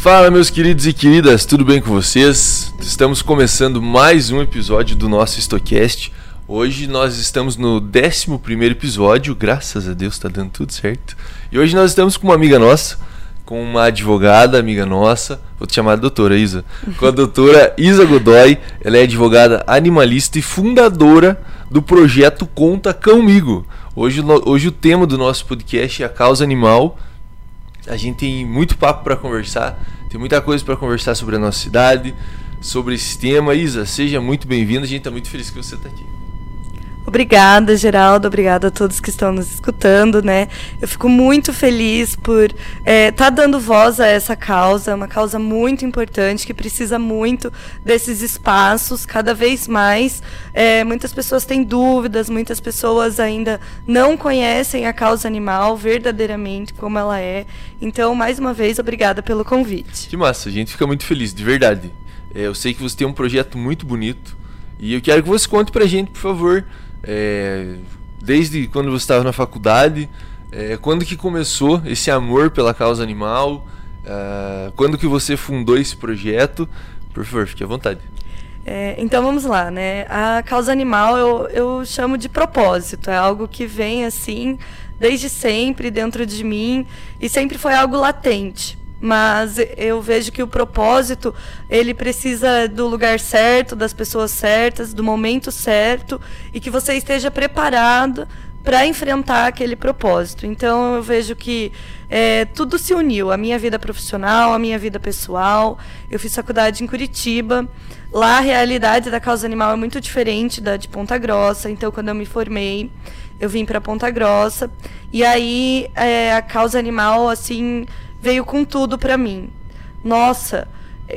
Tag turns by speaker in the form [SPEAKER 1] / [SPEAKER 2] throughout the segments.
[SPEAKER 1] Fala, meus queridos e queridas, tudo bem com vocês? Estamos começando mais um episódio do nosso Stocast. Hoje nós estamos no 11 episódio, graças a Deus está dando tudo certo. E hoje nós estamos com uma amiga nossa, com uma advogada amiga nossa, vou te chamar de doutora Isa, com a doutora Isa Godoy. Ela é advogada animalista e fundadora do projeto Conta Cãomigo. Hoje, hoje o tema do nosso podcast é a causa animal a gente tem muito papo para conversar, tem muita coisa para conversar sobre a nossa cidade, sobre esse tema. Isa, seja muito bem-vinda, a gente está muito feliz que você está aqui.
[SPEAKER 2] Obrigada, Geraldo. Obrigada a todos que estão nos escutando, né? Eu fico muito feliz por estar é, tá dando voz a essa causa, uma causa muito importante que precisa muito desses espaços, cada vez mais. É, muitas pessoas têm dúvidas, muitas pessoas ainda não conhecem a causa animal verdadeiramente como ela é. Então, mais uma vez, obrigada pelo convite.
[SPEAKER 1] Que massa, a gente fica muito feliz, de verdade. É, eu sei que você tem um projeto muito bonito e eu quero que você conte pra gente, por favor é, desde quando você estava na faculdade, é, quando que começou esse amor pela causa animal, é, quando que você fundou esse projeto? Por favor, fique à vontade.
[SPEAKER 2] É, então vamos lá, né? A causa animal eu, eu chamo de propósito, é algo que vem assim desde sempre dentro de mim e sempre foi algo latente mas eu vejo que o propósito ele precisa do lugar certo, das pessoas certas, do momento certo e que você esteja preparado para enfrentar aquele propósito. Então eu vejo que é, tudo se uniu, a minha vida profissional, a minha vida pessoal. Eu fiz faculdade em Curitiba. Lá a realidade da causa animal é muito diferente da de Ponta Grossa. Então quando eu me formei, eu vim para Ponta Grossa e aí é, a causa animal assim veio com tudo para mim. Nossa,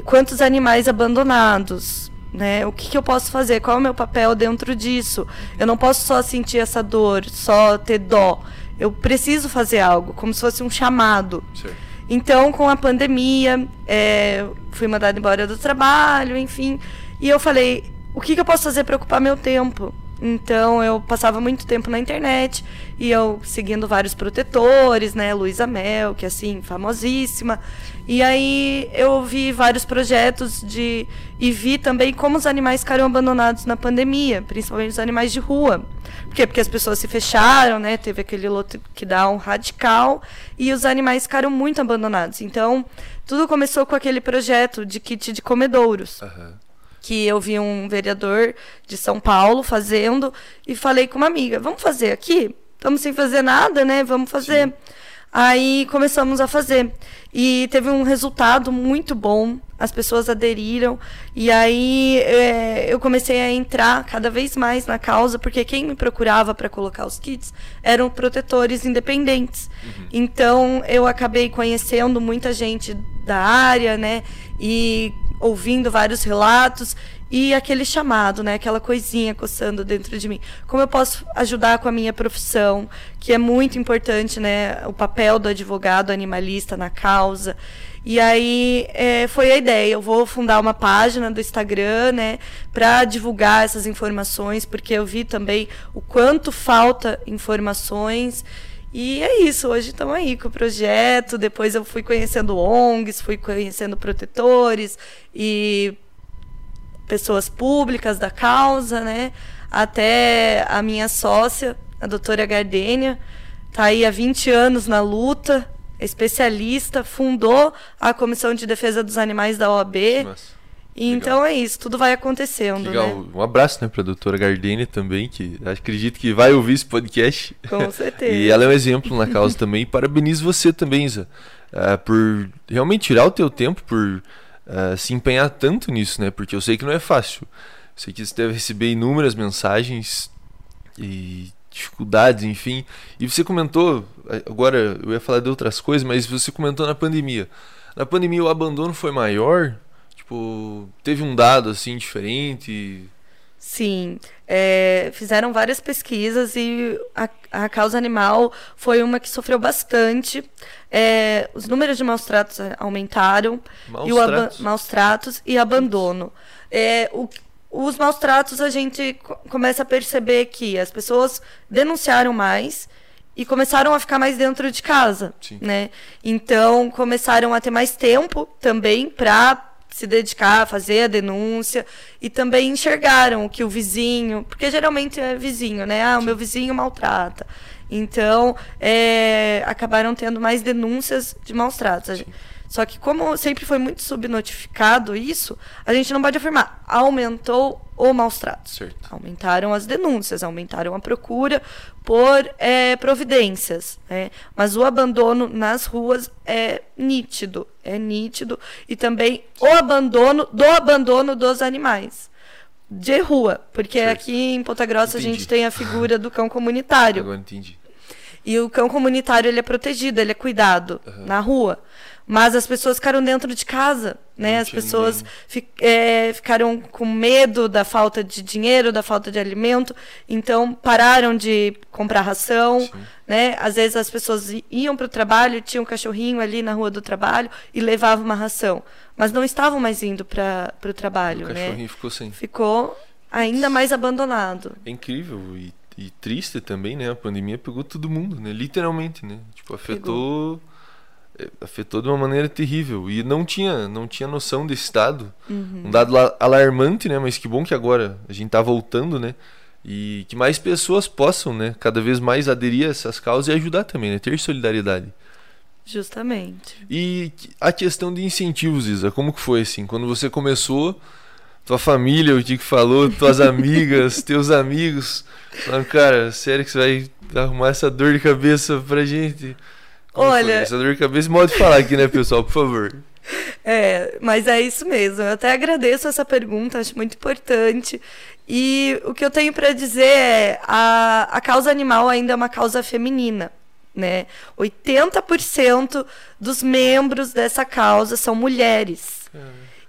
[SPEAKER 2] quantos animais abandonados, né? O que, que, eu posso fazer? Qual é o meu papel dentro disso? Eu não posso só sentir essa dor, só ter dó. Eu preciso fazer algo, como se fosse um chamado. Sim. Então, com a pandemia, é, fui mandada embora do trabalho, enfim. E eu falei, o que, que eu posso fazer para ocupar meu tempo? Então eu passava muito tempo na internet e eu seguindo vários protetores, né, Luísa Mel, que é assim, famosíssima. E aí eu vi vários projetos de e vi também como os animais ficaram abandonados na pandemia, principalmente os animais de rua. Por quê? Porque as pessoas se fecharam, né? Teve aquele lockdown radical e os animais ficaram muito abandonados. Então, tudo começou com aquele projeto de kit de comedouros. Uhum que eu vi um vereador de São Paulo fazendo e falei com uma amiga, vamos fazer aqui? Estamos sem fazer nada, né? Vamos fazer. Sim. Aí começamos a fazer. E teve um resultado muito bom. As pessoas aderiram. E aí é, eu comecei a entrar cada vez mais na causa, porque quem me procurava para colocar os kits eram protetores independentes. Uhum. Então eu acabei conhecendo muita gente da área, né? E ouvindo vários relatos e aquele chamado, né, aquela coisinha coçando dentro de mim. Como eu posso ajudar com a minha profissão, que é muito importante, né, o papel do advogado animalista na causa. E aí é, foi a ideia. Eu vou fundar uma página do Instagram, né, para divulgar essas informações, porque eu vi também o quanto falta informações. E é isso, hoje estamos aí com o projeto. Depois eu fui conhecendo ONGs, fui conhecendo protetores e pessoas públicas da causa, né? Até a minha sócia, a doutora Gardênia, está aí há 20 anos na luta, especialista, fundou a Comissão de Defesa dos Animais da OAB. Nossa. Então é isso, tudo vai acontecendo. Legal. Né?
[SPEAKER 1] Um abraço né, para a doutora Gardini também, que acredito que vai ouvir esse podcast.
[SPEAKER 2] Com certeza.
[SPEAKER 1] e ela é um exemplo na causa também. Parabenizo você também, Isa, uh, por realmente tirar o teu tempo, por uh, se empenhar tanto nisso, né? Porque eu sei que não é fácil. Eu sei que você deve receber inúmeras mensagens e dificuldades, enfim. E você comentou, agora eu ia falar de outras coisas, mas você comentou na pandemia. Na pandemia o abandono foi maior Tipo, teve um dado assim diferente?
[SPEAKER 2] Sim, é, fizeram várias pesquisas e a, a, causa animal foi uma que sofreu bastante. É, os números de maus tratos aumentaram maus e o tratos. maus tratos e abandono. É, o, os maus tratos a gente começa a perceber que as pessoas denunciaram mais e começaram a ficar mais dentro de casa,
[SPEAKER 1] Sim.
[SPEAKER 2] né? Então começaram a ter mais tempo também para se dedicar a fazer a denúncia e também enxergaram que o vizinho, porque geralmente é vizinho, né? Ah, o meu vizinho maltrata. Então, é, acabaram tendo mais denúncias de maus tratos. Só que como sempre foi muito subnotificado isso, a gente não pode afirmar aumentou o maus tratos.
[SPEAKER 1] Certo.
[SPEAKER 2] Aumentaram as denúncias, aumentaram a procura por é, providências. Né? Mas o abandono nas ruas é nítido, é nítido. E também o abandono do abandono dos animais. De rua, porque
[SPEAKER 1] Certo.
[SPEAKER 2] aqui em Ponta Grossa a
[SPEAKER 1] Entendi.
[SPEAKER 2] gente tem a figura do cão comunitário.
[SPEAKER 1] Agora entendi.
[SPEAKER 2] E o cão comunitário ele é protegido, ele é cuidado na rua. Mas as pessoas ficaram dentro de casa, né? As pessoas fi- é, ficaram com medo da falta de dinheiro, da falta de alimento, então pararam de comprar ração, né? Às vezes as pessoas iam para o trabalho, tinha um cachorrinho ali na rua do trabalho e levavam uma ração, mas não estavam mais indo para o trabalho,
[SPEAKER 1] O
[SPEAKER 2] né?
[SPEAKER 1] cachorrinho ficou sem.
[SPEAKER 2] Ficou ainda mais abandonado.
[SPEAKER 1] É incrível e, e triste também, né? A pandemia pegou todo mundo, né? Literalmente, né? Tipo, afetou é, afetou de uma maneira terrível e não tinha não tinha noção desse dado.
[SPEAKER 2] Uhum.
[SPEAKER 1] Um dado la- alarmante, né? Mas que bom que agora a gente tá voltando, né? E que mais pessoas possam, né? Cada vez mais aderir a essas causas e ajudar também, né? Ter solidariedade.
[SPEAKER 2] Justamente.
[SPEAKER 1] E a questão de incentivos, Isa, como que foi assim? Quando você começou, tua família, o que que falou, tuas amigas, teus amigos, falaram, cara, sério que você vai arrumar essa dor de cabeça pra gente? Como foi?
[SPEAKER 2] Olha-
[SPEAKER 1] essa dor de cabeça, modo de falar aqui, né, pessoal, por favor.
[SPEAKER 2] É, mas é isso mesmo. Eu até agradeço essa pergunta, acho muito importante. E o que eu tenho para dizer é a, a causa animal ainda é uma causa feminina. Né? 80% dos membros dessa causa são mulheres.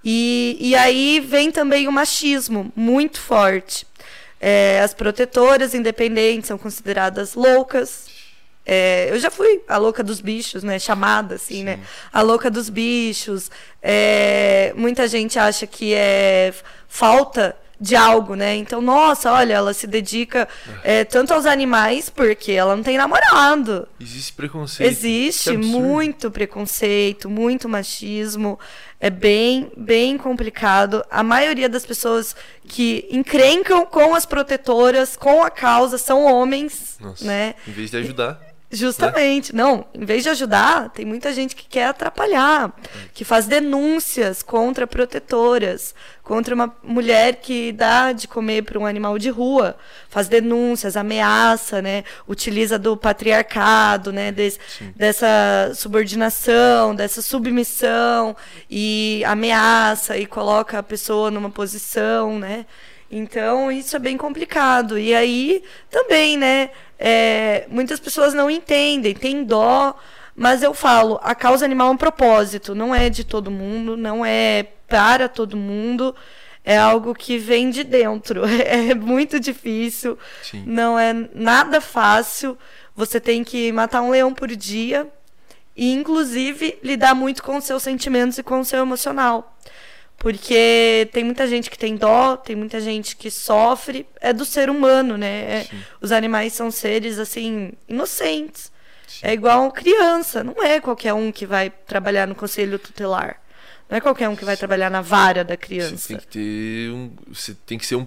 [SPEAKER 2] E, e aí vem também o machismo muito forte. É, as protetoras independentes são consideradas loucas. É, eu já fui a louca dos bichos, né? Chamada assim, né? A louca dos bichos. É, muita gente acha que é falta de algo, né? Então, nossa, olha, ela se dedica é, tanto aos animais porque ela não tem namorado.
[SPEAKER 1] Existe preconceito.
[SPEAKER 2] Existe muito preconceito, muito machismo. É bem, bem complicado. A maioria das pessoas que encrencam com as protetoras, com a causa, são homens,
[SPEAKER 1] Nossa,
[SPEAKER 2] né?
[SPEAKER 1] Em vez de ajudar.
[SPEAKER 2] Justamente. Não, em vez de ajudar, tem muita gente que quer atrapalhar, que faz denúncias contra protetoras, contra uma mulher que dá de comer para um animal de rua, faz denúncias, ameaça, né? Utiliza do patriarcado, né? Des- dessa subordinação, dessa submissão e ameaça e coloca a pessoa numa posição, né? Então, isso é bem complicado. E aí, também, né? é, muitas pessoas não entendem, têm dó, mas eu falo, a causa animal é um propósito, não é de todo mundo, não é para todo mundo, é algo que vem de dentro. É muito difícil,
[SPEAKER 1] Sim.
[SPEAKER 2] não é nada fácil. Você tem que matar um leão por dia e, inclusive, lidar muito com os seus sentimentos e com o seu emocional. Porque tem muita gente que tem dó, tem muita gente que sofre. É do ser humano, né? É- os animais são seres, assim, inocentes. É igual criança. Não é qualquer um que vai trabalhar no conselho tutelar. Não é qualquer um que vai trabalhar na vara da
[SPEAKER 1] Você
[SPEAKER 2] criança.
[SPEAKER 1] tem que ter um. Você tem que ser um.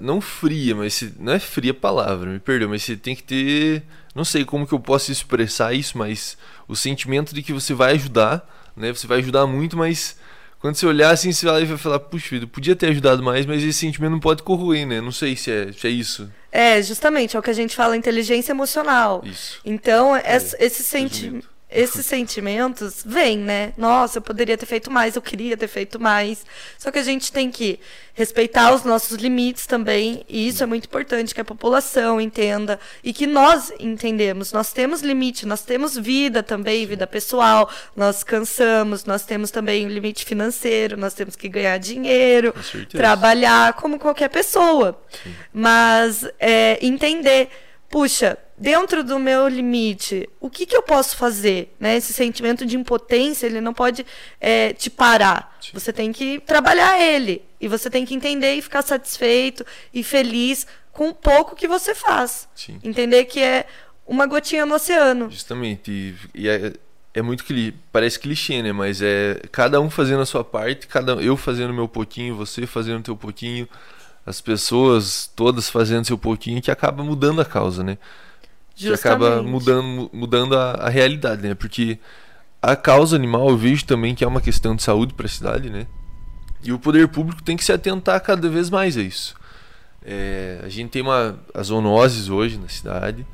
[SPEAKER 1] Não fria, mas se, não é fria a palavra, me perdoa, mas você tem que ter. Não sei como que eu posso expressar isso, mas o sentimento de que você vai ajudar, né? Você vai ajudar muito, mas quando você olhar assim, você vai vai falar, puxa vida, podia ter ajudado mais, mas esse sentimento não pode corroer, né? Não sei se é, se é isso.
[SPEAKER 2] É, justamente, é o que a gente fala inteligência emocional.
[SPEAKER 1] Isso.
[SPEAKER 2] Então, es- esses, senti
[SPEAKER 1] resumindo.
[SPEAKER 2] Esses sentimentos vêm, né? Nossa, eu poderia ter feito mais, eu queria ter feito mais. Só que a gente tem que respeitar os nossos limites também, e isso é muito importante que a população entenda e que nós entendemos. Nós temos limite, nós temos vida também, vida pessoal, nós cansamos, nós temos também o limite financeiro, nós temos que ganhar dinheiro,
[SPEAKER 1] Com
[SPEAKER 2] trabalhar como qualquer pessoa. Mas é, entender, puxa, dentro do meu limite, o que, que eu posso fazer? Né? Esse sentimento de impotência, ele não pode é, te parar. Você tem que trabalhar ele. E você tem que entender e ficar satisfeito e feliz com o pouco que você faz.
[SPEAKER 1] Sim.
[SPEAKER 2] Entender que é uma gotinha no oceano.
[SPEAKER 1] Justamente. E, e é, é, muito que parece clichê, né? Mas é cada um fazendo a sua parte, cada eu fazendo meu pouquinho, você fazendo o teu pouquinho, as pessoas todas fazendo seu pouquinho, que acaba mudando a causa, né? Que acaba mudando, mudando a, a realidade, né? Porque a causa animal eu vejo também que é uma questão de saúde para a cidade, né? E o poder público tem que se atentar cada vez mais a isso. É, a gente tem uma, as zoonoses hoje na cidade,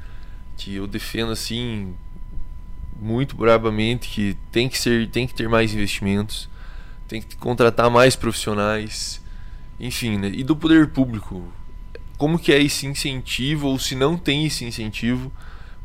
[SPEAKER 1] que eu defendo assim muito brabamente que tem que ser, tem que ter mais investimentos, tem que contratar mais profissionais, enfim, né? E do poder público, como que é esse incentivo ou se não tem esse incentivo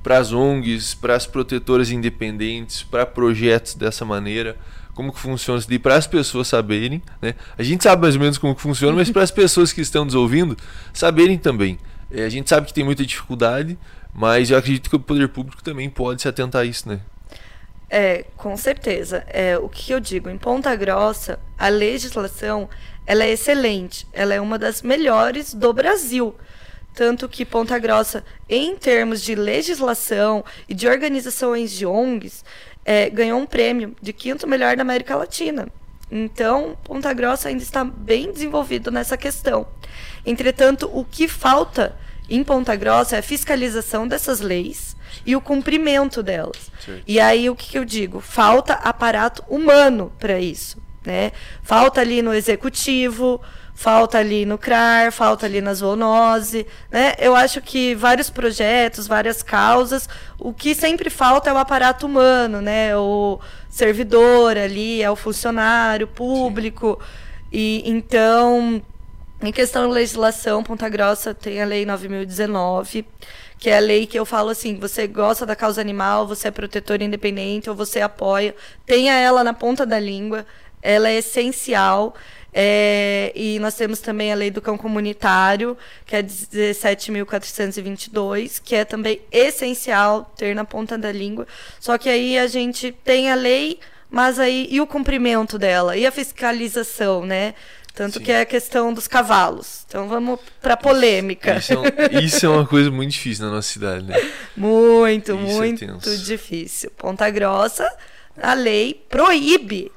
[SPEAKER 1] para as ONGs, para as protetoras independentes, para projetos dessa maneira? Como que funciona isso para as pessoas saberem, né? A gente sabe mais ou menos como que funciona, mas para as pessoas que estão nos ouvindo saberem também. É, a gente sabe que tem muita dificuldade, mas eu acredito que o poder público também pode se atentar a isso, né?
[SPEAKER 2] É, com certeza. É, o que eu digo, em Ponta Grossa, a legislação ela é excelente, ela é uma das melhores do Brasil. Tanto que Ponta Grossa, em termos de legislação e de organizações de ONGs, é, ganhou um prêmio de quinto melhor da América Latina. Então, Ponta Grossa ainda está bem desenvolvido nessa questão. Entretanto, o que falta em Ponta Grossa é a fiscalização dessas leis e o cumprimento delas. Sim. E aí, o que, que eu digo? Falta aparato humano para isso. Né? Falta ali no executivo, falta ali no CRAR, falta ali na zoonose, né? Eu acho que vários projetos, várias causas, o que sempre falta é o aparato humano, né? O servidor ali, é o funcionário público. Sim. E então, em questão de legislação, Ponta Grossa tem a lei 9019, que é a lei que eu falo assim, você gosta da causa animal, você é protetor independente ou você apoia, tenha ela na ponta da língua, ela é essencial. É, e nós temos também a lei do cão comunitário, que é 17.422, que é também essencial ter na ponta da língua. Só que aí a gente tem a lei, mas aí e o cumprimento dela e a fiscalização, né? Tanto Sim. que é a questão dos cavalos. Então vamos para polêmica.
[SPEAKER 1] Isso, isso, é um, isso, é uma coisa muito difícil na nossa cidade, né?
[SPEAKER 2] Muito, isso é muito é difícil. Ponta Grossa, a lei proíbe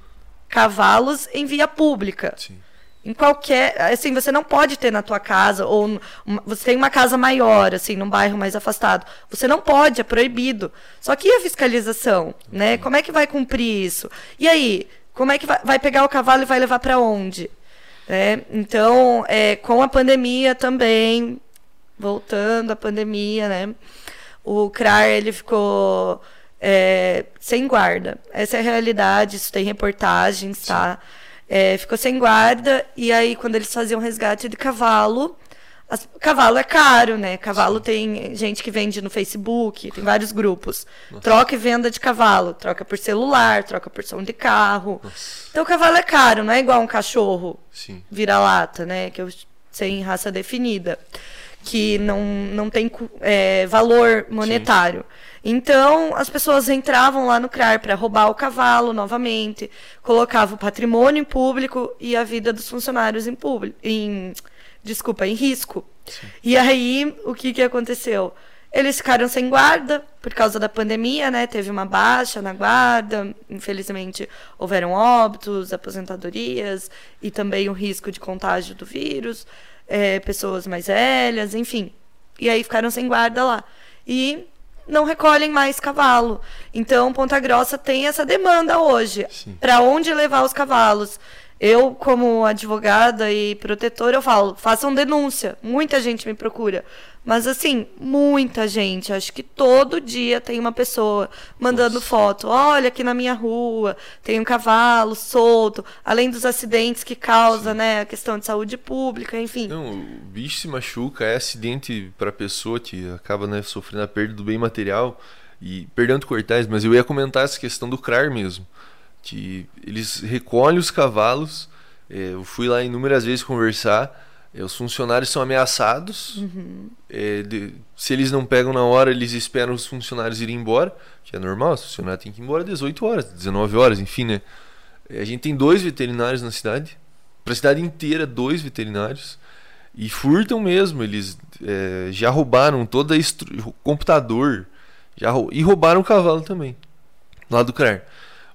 [SPEAKER 2] cavalos em via pública. Sim. Em qualquer, assim, você não pode ter na tua casa ou você tem uma casa maior, assim, num bairro mais afastado. Você não pode, é proibido. Só que e a fiscalização, né? Como é que vai cumprir isso? E aí, como é que vai, vai pegar o cavalo e vai levar para onde? É, então, é, com a pandemia também, voltando à pandemia, né? O CRAR ele ficou é, sem guarda. Essa é a realidade, isso tem reportagens, tá? É, ficou sem guarda, e aí quando eles faziam resgate de cavalo, as, cavalo é caro, né? Cavalo Sim. tem gente que vende no Facebook, tem vários grupos. Nossa. Troca e venda de cavalo, troca por celular, troca por som de carro. Nossa. Então o cavalo é caro, não é igual um cachorro vira-lata, né? Que eu sem raça definida, que não, não tem é, valor monetário. Sim. Então, as pessoas entravam lá no CRAR para roubar o cavalo novamente, colocavam o patrimônio em público e a vida dos funcionários em público, em desculpa, em risco. Sim. E aí, o que que aconteceu? Eles ficaram sem guarda por causa da pandemia, né? Teve uma baixa na guarda, infelizmente houveram óbitos, aposentadorias e também o risco de contágio do vírus, é, pessoas mais velhas, enfim. E aí ficaram sem guarda lá. E não recolhem mais cavalo. Então, Ponta Grossa tem essa demanda hoje. Para onde levar os cavalos? Eu, como advogada e protetora, eu falo, façam denúncia. Muita gente me procura. Mas assim, muita gente. Acho que todo dia tem uma pessoa mandando Nossa. foto. Olha, aqui na minha rua tem um cavalo solto. Além dos acidentes que causa, Sim. né? A questão de saúde pública, enfim.
[SPEAKER 1] Não, o bicho se machuca, é acidente para pessoa que acaba né, sofrendo a perda do bem material. E perdendo cortais, mas eu ia comentar essa questão do CRAR mesmo que eles recolhem os cavalos. É, eu fui lá inúmeras vezes conversar. Os funcionários são ameaçados. Uhum. É, de, se eles não pegam na hora, eles esperam os funcionários irem embora, que é normal, os funcionários têm que ir embora às 18 horas, 19 horas, enfim, né? É, a gente tem dois veterinários na cidade, para a cidade inteira, dois veterinários, e furtam mesmo. Eles é, já roubaram todo o computador, Já, e roubaram o cavalo também, lá do CRAR.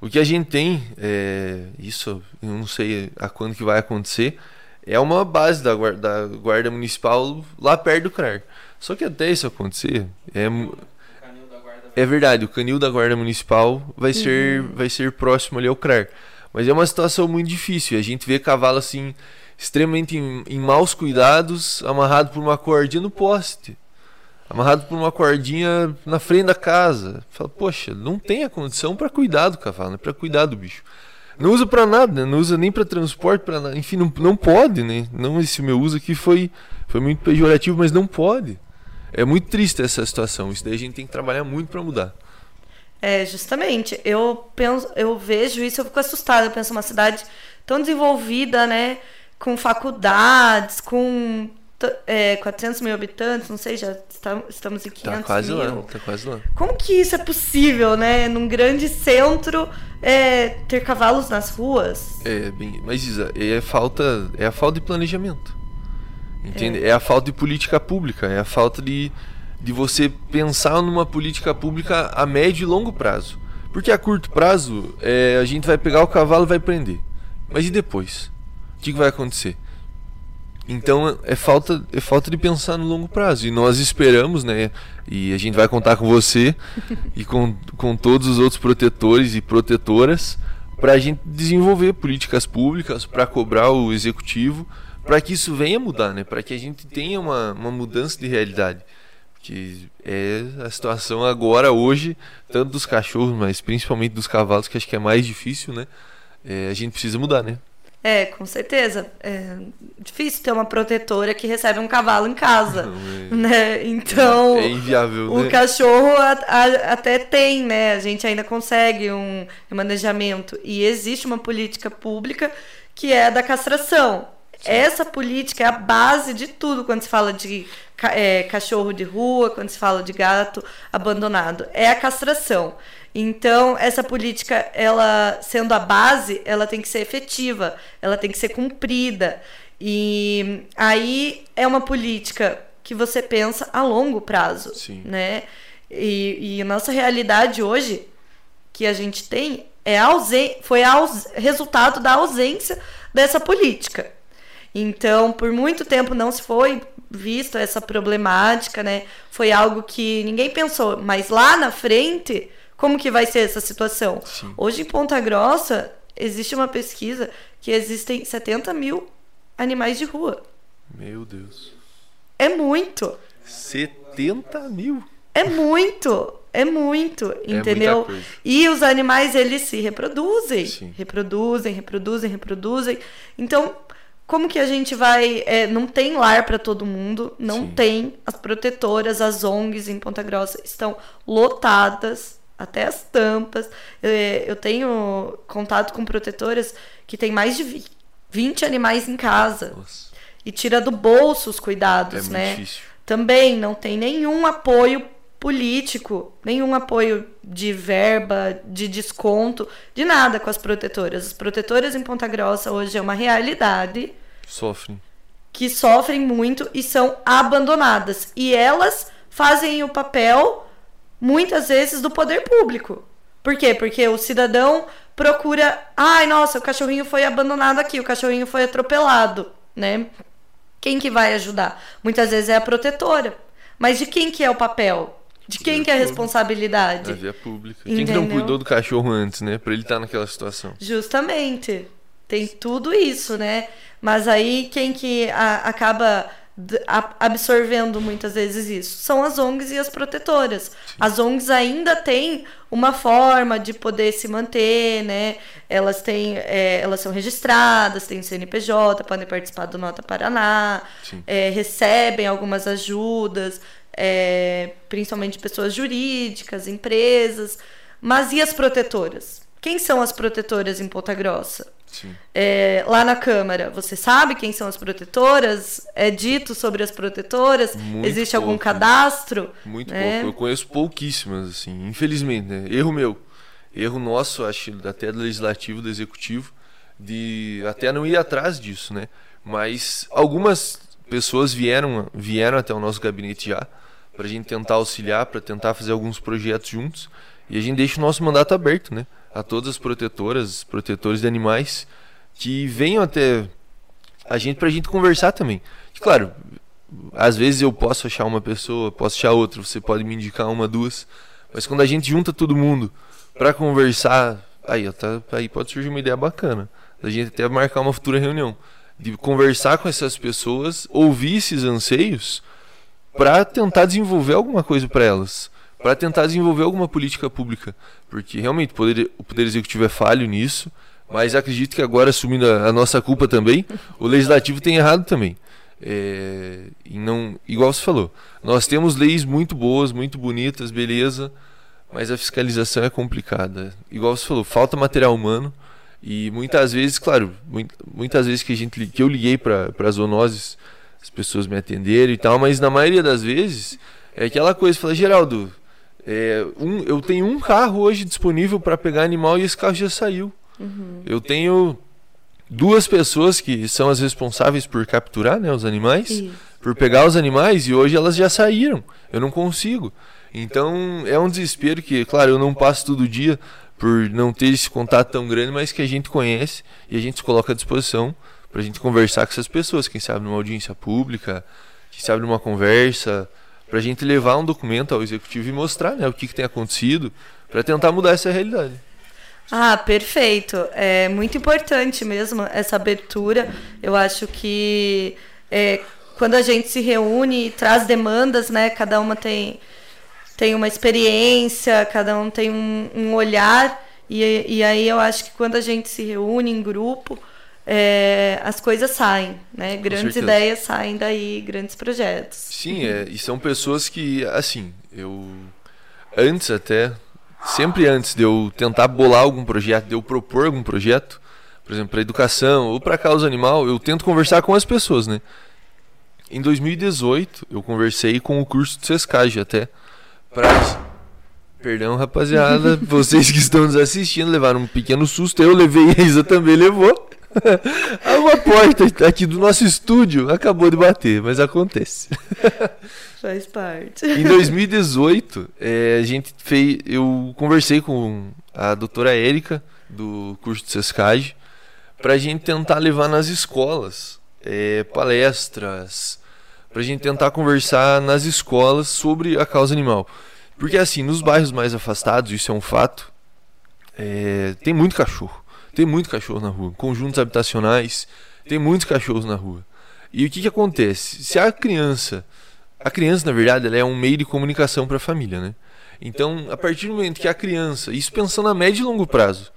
[SPEAKER 1] O que a gente tem, é, isso eu não sei a quando que vai acontecer, é uma base da guarda, da guarda municipal lá perto do CRAR. Só que até isso acontecer, é, é verdade, o canil da guarda municipal vai ser, uhum. vai ser próximo ali ao CRAR. Mas é uma situação muito difícil. A gente vê cavalo assim, extremamente em, em maus cuidados, amarrado por uma cordinha no poste. Amarrado por uma cordinha na frente da casa. Fala, poxa, não tem a condição para cuidar do cavalo, né? para cuidar do bicho. Não usa para nada, né? não usa nem para transporte, para nada. Enfim, não, não pode, né? Não esse meu uso aqui foi foi muito pejorativo, mas não pode. É muito triste essa situação. Isso daí a gente tem que trabalhar muito para mudar.
[SPEAKER 2] É, justamente. Eu penso, eu vejo isso, eu fico assustada. Eu penso uma cidade tão desenvolvida, né? Com faculdades, com é, 400 mil habitantes, não sei, já estamos em 500 tá
[SPEAKER 1] quase
[SPEAKER 2] mil.
[SPEAKER 1] Lá, tá quase lá.
[SPEAKER 2] Como que isso é possível, né? Num grande centro, é, ter cavalos nas ruas?
[SPEAKER 1] É, bem, mas Isa, é, falta, é a falta de planejamento. Entende? É. é a falta de política pública, é a falta de de você pensar numa política pública a médio e longo prazo. Porque a curto prazo, é, a gente vai pegar o cavalo e vai prender. Mas e depois? O que, que vai acontecer? Então é falta, é falta de pensar no longo prazo. E nós esperamos, né? E a gente vai contar com você e com, com todos os outros protetores e protetoras para a gente desenvolver políticas públicas, para cobrar o executivo, para que isso venha mudar, né? Para que a gente tenha uma, uma mudança de realidade que é a situação agora, hoje, tanto dos cachorros, mas principalmente dos cavalos, que acho que é mais difícil, né? É, a gente precisa mudar, né?
[SPEAKER 2] É, com certeza. É difícil ter uma protetora que recebe um cavalo em casa, Não, é... né? Então,
[SPEAKER 1] é inviável,
[SPEAKER 2] o
[SPEAKER 1] né?
[SPEAKER 2] cachorro a, a, até tem, né? A gente ainda consegue um, um manejamento e existe uma política pública que é a da castração. Essa política é a base de tudo quando se fala de é, cachorro de rua, quando se fala de gato abandonado. É a castração. Então, essa política, ela sendo a base, ela tem que ser efetiva, ela tem que ser cumprida. E aí é uma política que você pensa a longo prazo, Sim. né? E, e a nossa realidade hoje que a gente tem é ausen foi aus resultado da ausência dessa política. Então, por muito tempo não se foi visto essa problemática, né? Foi algo que ninguém pensou. Mas lá na frente, como que vai ser essa situação? Sim. Hoje em Ponta Grossa existe uma pesquisa que existem 70 mil animais de rua.
[SPEAKER 1] Meu Deus.
[SPEAKER 2] É muito.
[SPEAKER 1] 70 mil?
[SPEAKER 2] É muito. É muito, é entendeu? E os animais, eles se reproduzem. Sim. Reproduzem, reproduzem, reproduzem. Então, como que a gente vai. É, não tem lar para todo mundo, não Sim. tem. As protetoras, as ONGs em Ponta Grossa estão lotadas até as tampas. Eu, é, eu tenho contato com protetoras que tem mais de 20 animais em casa. Nossa. E tira do bolso os cuidados, é né? Difícil. Também não tem nenhum apoio político, nenhum apoio de verba, de desconto, de nada com as protetoras. As protetoras em Ponta Grossa hoje é uma realidade.
[SPEAKER 1] Sofrem.
[SPEAKER 2] Que sofrem muito e são abandonadas. E elas fazem o papel, muitas vezes, do poder público. Por quê? Porque o cidadão procura. Ai, nossa, o cachorrinho foi abandonado aqui, o cachorrinho foi atropelado, né? Quem que vai ajudar? Muitas vezes é a protetora. Mas de quem que é o papel? De quem que é a responsabilidade?
[SPEAKER 1] Da via pública. Entendeu? Quem que não cuidou do cachorro antes, né? Pra ele estar tá naquela situação.
[SPEAKER 2] Justamente. Tem tudo isso, né? Mas aí quem que a, acaba absorvendo muitas vezes isso são as ONGs e as protetoras. Sim. As ONGs ainda têm uma forma de poder se manter, né? Elas têm, é, elas são registradas, têm CNPJ, podem participar do Nota Paraná, é, recebem algumas ajudas, é, principalmente pessoas jurídicas, empresas. Mas e as protetoras? Quem são as protetoras em Ponta Grossa? É, lá na Câmara, você sabe quem são as protetoras? É dito sobre as protetoras? Muito Existe pouco, algum cadastro?
[SPEAKER 1] Muito né? pouco. Eu conheço pouquíssimas, assim, infelizmente, né? Erro meu. Erro nosso, acho, até do legislativo, do executivo, de até não ir atrás disso, né? Mas algumas pessoas vieram, vieram até o nosso gabinete já para a gente tentar auxiliar, para tentar fazer alguns projetos juntos. E a gente deixa o nosso mandato aberto, né? A todas as protetoras, protetores de animais que venham até a gente para a gente conversar também. E, claro, às vezes eu posso achar uma pessoa, posso achar outra, você pode me indicar uma, duas, mas quando a gente junta todo mundo para conversar, aí, tá, aí pode surgir uma ideia bacana. Da gente até marcar uma futura reunião, de conversar com essas pessoas, ouvir esses anseios para tentar desenvolver alguma coisa para elas, para tentar desenvolver alguma política pública, porque realmente o poder, o poder executivo é falho nisso, mas acredito que agora assumindo a, a nossa culpa também, o legislativo tem errado também. É, não, igual você falou, nós temos leis muito boas, muito bonitas, beleza, mas a fiscalização é complicada. Igual você falou, falta material humano e muitas vezes, claro, muitas vezes que a gente que eu liguei para as zoonoses, as pessoas me atenderam e tal, mas na maioria das vezes é aquela coisa, fala Geraldo, é, um, eu tenho um carro hoje disponível para pegar animal e esse carro já saiu. Uhum. Eu tenho duas pessoas que são as responsáveis por capturar né, os animais, Isso. por pegar os animais, e hoje elas já saíram. Eu não consigo. Então é um desespero que, claro, eu não passo todo dia por não ter esse contato tão grande, mas que a gente conhece e a gente se coloca à disposição para a gente conversar com essas pessoas, quem sabe numa audiência pública, quem sabe numa conversa, para a gente levar um documento ao executivo e mostrar né, o que, que tem acontecido para tentar mudar essa realidade.
[SPEAKER 2] Ah, perfeito. É muito importante mesmo essa abertura. Eu acho que é, quando a gente se reúne e traz demandas, né? Cada uma tem, tem uma experiência, cada um tem um, um olhar. E, e aí eu acho que quando a gente se reúne em grupo, é, as coisas saem, né? Grandes ideias saem daí, grandes projetos.
[SPEAKER 1] Sim, é, e são pessoas que, assim, eu antes até sempre antes de eu tentar bolar algum projeto, de eu propor algum projeto, por exemplo, para educação ou para causa animal, eu tento conversar com as pessoas, né? Em 2018, eu conversei com o curso de Sescage até para Perdão, rapaziada, vocês que estão nos assistindo levaram um pequeno susto. Eu levei, a Isa também levou. Uma porta aqui do nosso estúdio acabou de bater, mas acontece.
[SPEAKER 2] Faz parte.
[SPEAKER 1] Em 2018, é, a gente fez. Eu conversei com a doutora Érica, do curso de Sescage, para a gente tentar levar nas escolas é, palestras, para a gente tentar conversar nas escolas sobre a causa animal. Porque, assim, nos bairros mais afastados, isso é um fato, é, tem muito cachorro. Tem muito cachorro na rua. Conjuntos habitacionais, tem muitos cachorros na rua. E o que, que acontece? Se a criança a criança, na verdade, ela é um meio de comunicação para a família, né? Então, a partir do momento que a criança, isso pensando a médio e longo prazo,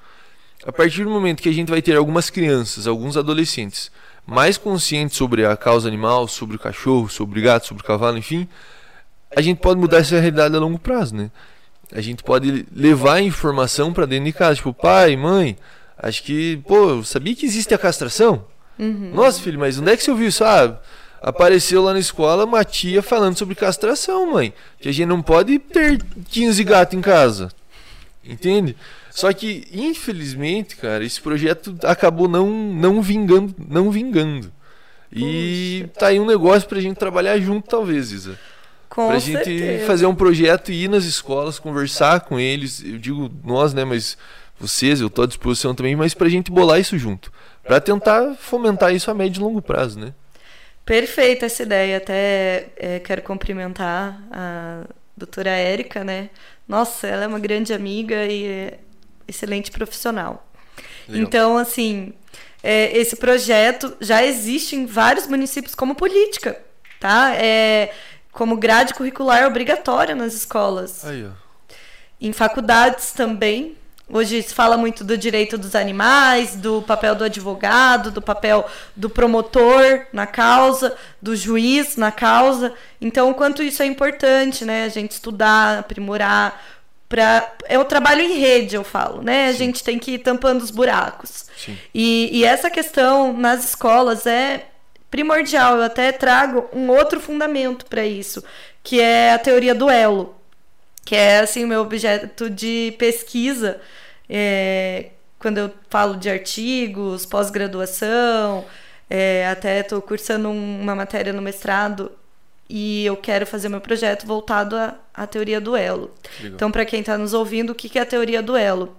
[SPEAKER 1] a partir do momento que a gente vai ter algumas crianças, alguns adolescentes mais conscientes sobre a causa animal, sobre o cachorro, sobre o gato, sobre o cavalo, enfim, a gente pode mudar essa realidade a longo prazo, né? A gente pode levar a informação para dentro de casa, tipo, pai, mãe, acho que, pô, sabia que existe a castração? Uhum. Nossa, filho, mas onde é que você ouviu isso? Ah, apareceu lá na escola uma tia falando sobre castração, mãe. Que a gente não pode ter 15 gatos em casa. Entende? Só que, infelizmente, cara, esse projeto acabou não, não vingando. Não vingando. E Puxa. tá aí um negócio pra gente trabalhar junto, talvez, Isa.
[SPEAKER 2] Com
[SPEAKER 1] pra
[SPEAKER 2] certeza.
[SPEAKER 1] gente fazer um projeto e ir nas escolas, conversar com eles. Eu digo nós, né? Mas vocês, eu tô à disposição também, mas pra gente bolar isso junto. Pra tentar fomentar isso a médio e longo prazo, né?
[SPEAKER 2] Perfeita essa ideia. Até é, quero cumprimentar a doutora Érica, né? Nossa, ela é uma grande amiga e é excelente profissional. Legal. Então, assim, é, esse projeto já existe em vários municípios como política, tá? É, como grade curricular obrigatória nas escolas.
[SPEAKER 1] Aí, ó.
[SPEAKER 2] Em faculdades também, Hoje se fala muito do direito dos animais, do papel do advogado, do papel do promotor na causa, do juiz na causa. Então, o quanto isso é importante, né? A gente estudar, aprimorar. Pra... É o trabalho em rede, eu falo, né? A Sim. gente tem que ir tampando os buracos. E, e essa questão nas escolas é primordial. Eu até trago um outro fundamento para isso, que é a teoria do elo que é assim o meu objeto de pesquisa é, quando eu falo de artigos, pós-graduação, é, até estou cursando uma matéria no mestrado e eu quero fazer meu projeto voltado à, à teoria do elo. Legal. Então, para quem está nos ouvindo, o que, que é a teoria do elo?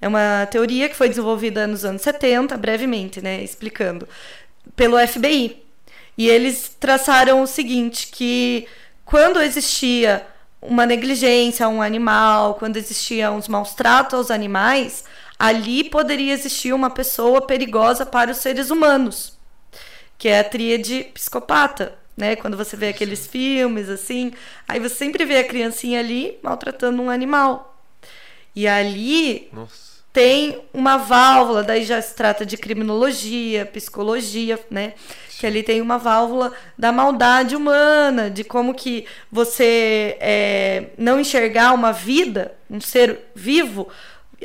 [SPEAKER 2] É uma teoria que foi desenvolvida nos anos 70, brevemente, né, explicando, pelo FBI. E eles traçaram o seguinte, que quando existia uma negligência a um animal, quando existia uns maus tratos aos animais, ali poderia existir uma pessoa perigosa para os seres humanos, que é a tríade psicopata né? Quando você vê aqueles filmes assim, aí você sempre vê a criancinha ali maltratando um animal. E ali Nossa. tem uma válvula, daí já se trata de criminologia, psicologia, né? Que ali tem uma válvula da maldade humana, de como que você é, não enxergar uma vida, um ser vivo,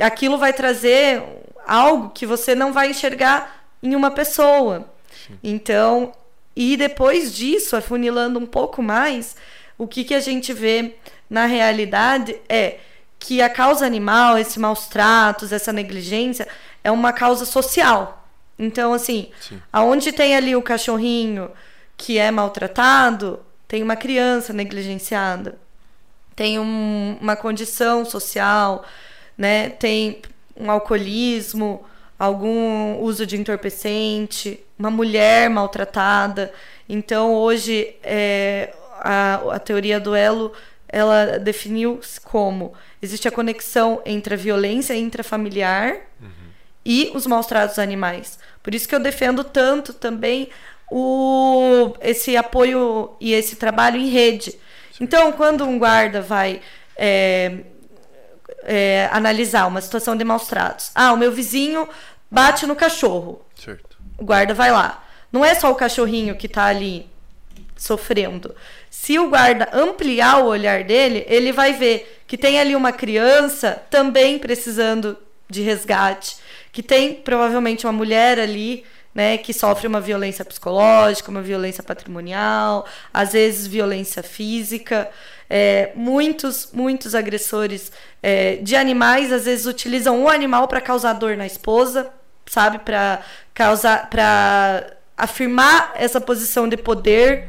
[SPEAKER 2] aquilo vai trazer algo que você não vai enxergar em uma pessoa. Sim. Então, e depois disso, afunilando um pouco mais, o que, que a gente vê na realidade é que a causa animal, esse maus tratos, essa negligência, é uma causa social. Então, assim, Sim. aonde tem ali o cachorrinho que é maltratado, tem uma criança negligenciada, tem um, uma condição social, né? tem um alcoolismo, algum uso de entorpecente, uma mulher maltratada. Então, hoje, é, a, a teoria do elo ela definiu como existe a conexão entre a violência intrafamiliar uhum. E os maus tratos animais. Por isso que eu defendo tanto também o, esse apoio e esse trabalho em rede. Então, quando um guarda vai é, é, analisar uma situação de maus tratos. Ah, o meu vizinho bate no cachorro. Certo. O guarda vai lá. Não é só o cachorrinho que está ali sofrendo. Se o guarda ampliar o olhar dele, ele vai ver que tem ali uma criança também precisando de resgate, que tem provavelmente uma mulher ali, né, que sofre uma violência psicológica, uma violência patrimonial, às vezes violência física. É, muitos, muitos agressores é, de animais às vezes utilizam um animal para causar dor na esposa, sabe, para causar, para afirmar essa posição de poder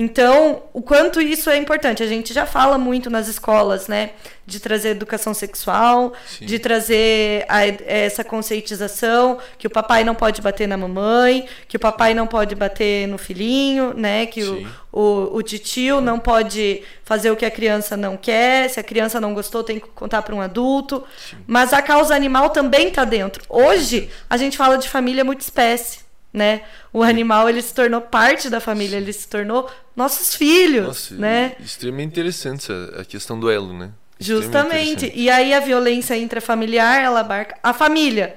[SPEAKER 2] então, o quanto isso é importante. A gente já fala muito nas escolas, né? De trazer educação sexual, Sim. de trazer a, essa conscientização que o papai não pode bater na mamãe, que o papai não pode bater no filhinho, né? Que o, o, o titio não pode fazer o que a criança não quer. Se a criança não gostou, tem que contar para um adulto. Sim. Mas a causa animal também está dentro. Hoje, a gente fala de família multiespécie né? O animal ele se tornou parte da família, ele se tornou nossos filhos, Nossa, né?
[SPEAKER 1] Extremamente interessante a questão do elo, né?
[SPEAKER 2] Justamente. E aí a violência intrafamiliar, ela abarca a família.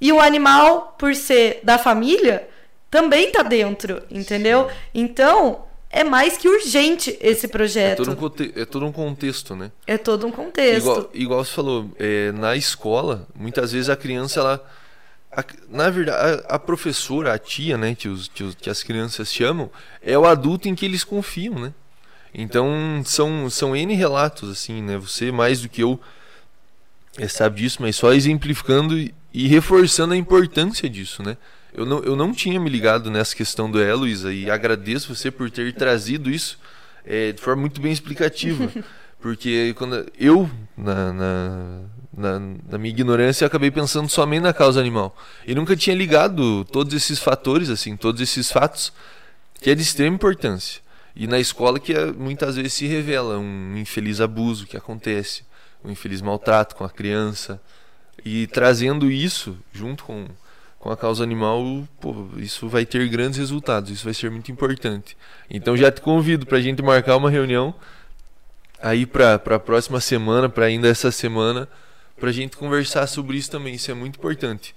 [SPEAKER 2] E o animal, por ser da família, também tá dentro, entendeu? Sim. Então, é mais que urgente esse projeto.
[SPEAKER 1] É todo um, é todo um contexto, né?
[SPEAKER 2] É todo um contexto.
[SPEAKER 1] Igual, igual você falou, é, na escola, muitas vezes a criança, ela a, na verdade, a, a, professora, a tia, né, que, os, que, os, que, as crianças chamam, é o adulto em que eles confiam, né? Então, são, são N relatos, assim, né? Você, mais do que eu, é, sabe disso, mas só exemplificando e, reforçando a importância disso, né? Eu não, eu não tinha me ligado nessa questão do elo, Isa, e agradeço você por ter trazido isso é, de forma muito bem explicativa. Porque quando eu, na, na na, na, minha ignorância, eu acabei pensando somente na causa animal. E nunca tinha ligado todos esses fatores, assim, todos esses fatos, que é de extrema importância. E na escola que é, muitas vezes se revela um infeliz abuso que acontece, um infeliz maltrato com a criança. E trazendo isso junto com, com a causa animal, pô, isso vai ter grandes resultados, isso vai ser muito importante. Então já te convido para a gente marcar uma reunião aí para a próxima semana, para ainda essa semana, para a gente conversar sobre isso também. Isso é muito importante.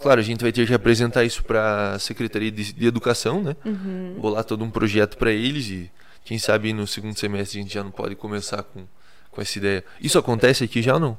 [SPEAKER 1] Claro, a gente vai ter que apresentar isso para a Secretaria de, de, Educação, né? Uhum. Bolar todo um projeto para eles e quem sabe no segundo semestre a gente já não pode começar com, com essa ideia. Isso acontece aqui já ou não?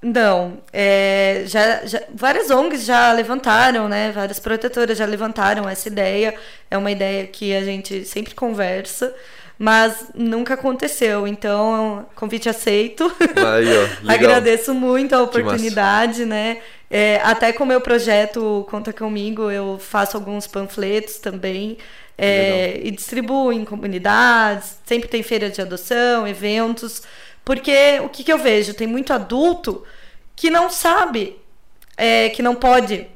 [SPEAKER 2] Não, é, já, já, várias ONGs já levantaram, né? Várias protetoras já levantaram essa ideia. É uma ideia que a gente sempre conversa mas nunca aconteceu. Então, convite aceito. Aí, ó, Agradeço muito a oportunidade, né? É, até com o meu projeto Conta Comigo, eu faço alguns panfletos também. É, e distribuo em comunidades, sempre tem feira de adoção, eventos. Porque o que, que eu vejo? Tem muito adulto que não sabe é, que não pode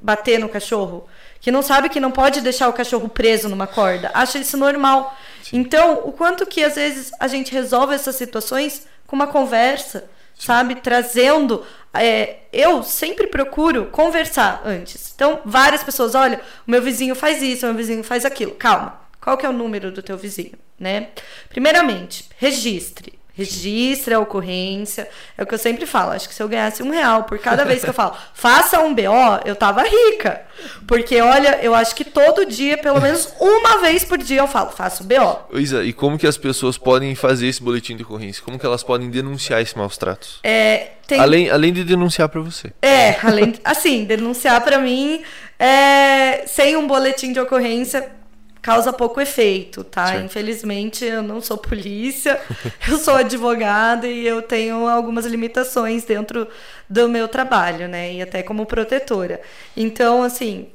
[SPEAKER 2] bater no cachorro, que não sabe que não pode deixar o cachorro preso numa corda, acha isso normal. Sim. Então, o quanto que às vezes a gente resolve essas situações com uma conversa, Sim. sabe? Trazendo. É, eu sempre procuro conversar antes. Então, várias pessoas, olha, o meu vizinho faz isso, o meu vizinho faz aquilo. Calma. Qual que é o número do teu vizinho, né? Primeiramente, registre. Registre a ocorrência. É o que eu sempre falo. Acho que se eu ganhasse um real por cada vez que eu falo, faça um BO, eu tava rica. Porque, olha, eu acho que todo dia, pelo menos uma vez por dia, eu falo, faço BO.
[SPEAKER 1] Isa, e como que as pessoas podem fazer esse boletim de ocorrência? Como que elas podem denunciar esses maus tratos?
[SPEAKER 2] É,
[SPEAKER 1] tem... além, além de denunciar para você.
[SPEAKER 2] É, além, assim, denunciar para mim, é, sem um boletim de ocorrência, causa pouco efeito, tá? Certo. Infelizmente, eu não sou polícia, eu sou advogada e eu tenho algumas limitações dentro do meu trabalho, né? E até como protetora. Então, assim,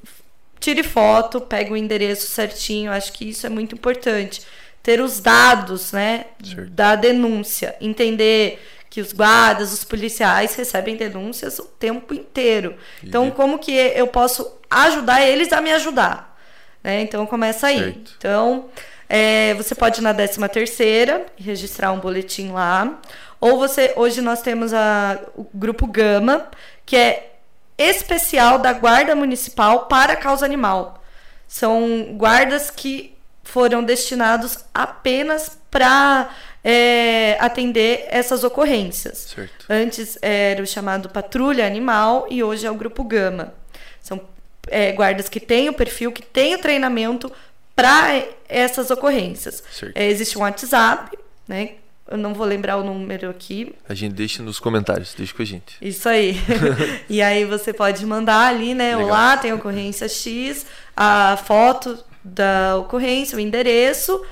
[SPEAKER 2] tire foto, pegue o endereço certinho, acho que isso é muito importante. Ter os dados, né, certo. da denúncia, entender que os guardas, os policiais recebem denúncias o tempo inteiro. Então, como que eu posso ajudar eles a me ajudar? Né? Então começa aí. Certo. Então é, você pode ir na 13 terceira registrar um boletim lá. Ou você, hoje nós temos a, o grupo Gama, que é especial da Guarda Municipal para a causa animal. São guardas que foram destinados apenas para é, atender essas ocorrências. Certo. Antes era o chamado Patrulha Animal e hoje é o Grupo Gama. São é, guardas que têm o perfil, que têm o treinamento para essas ocorrências. É, existe um WhatsApp, né? Eu não vou lembrar o número aqui.
[SPEAKER 1] A gente deixa nos comentários, deixa com a gente.
[SPEAKER 2] Isso aí. e aí você pode mandar ali, né? Legal. Olá, tem ocorrência X, a foto da ocorrência, o endereço.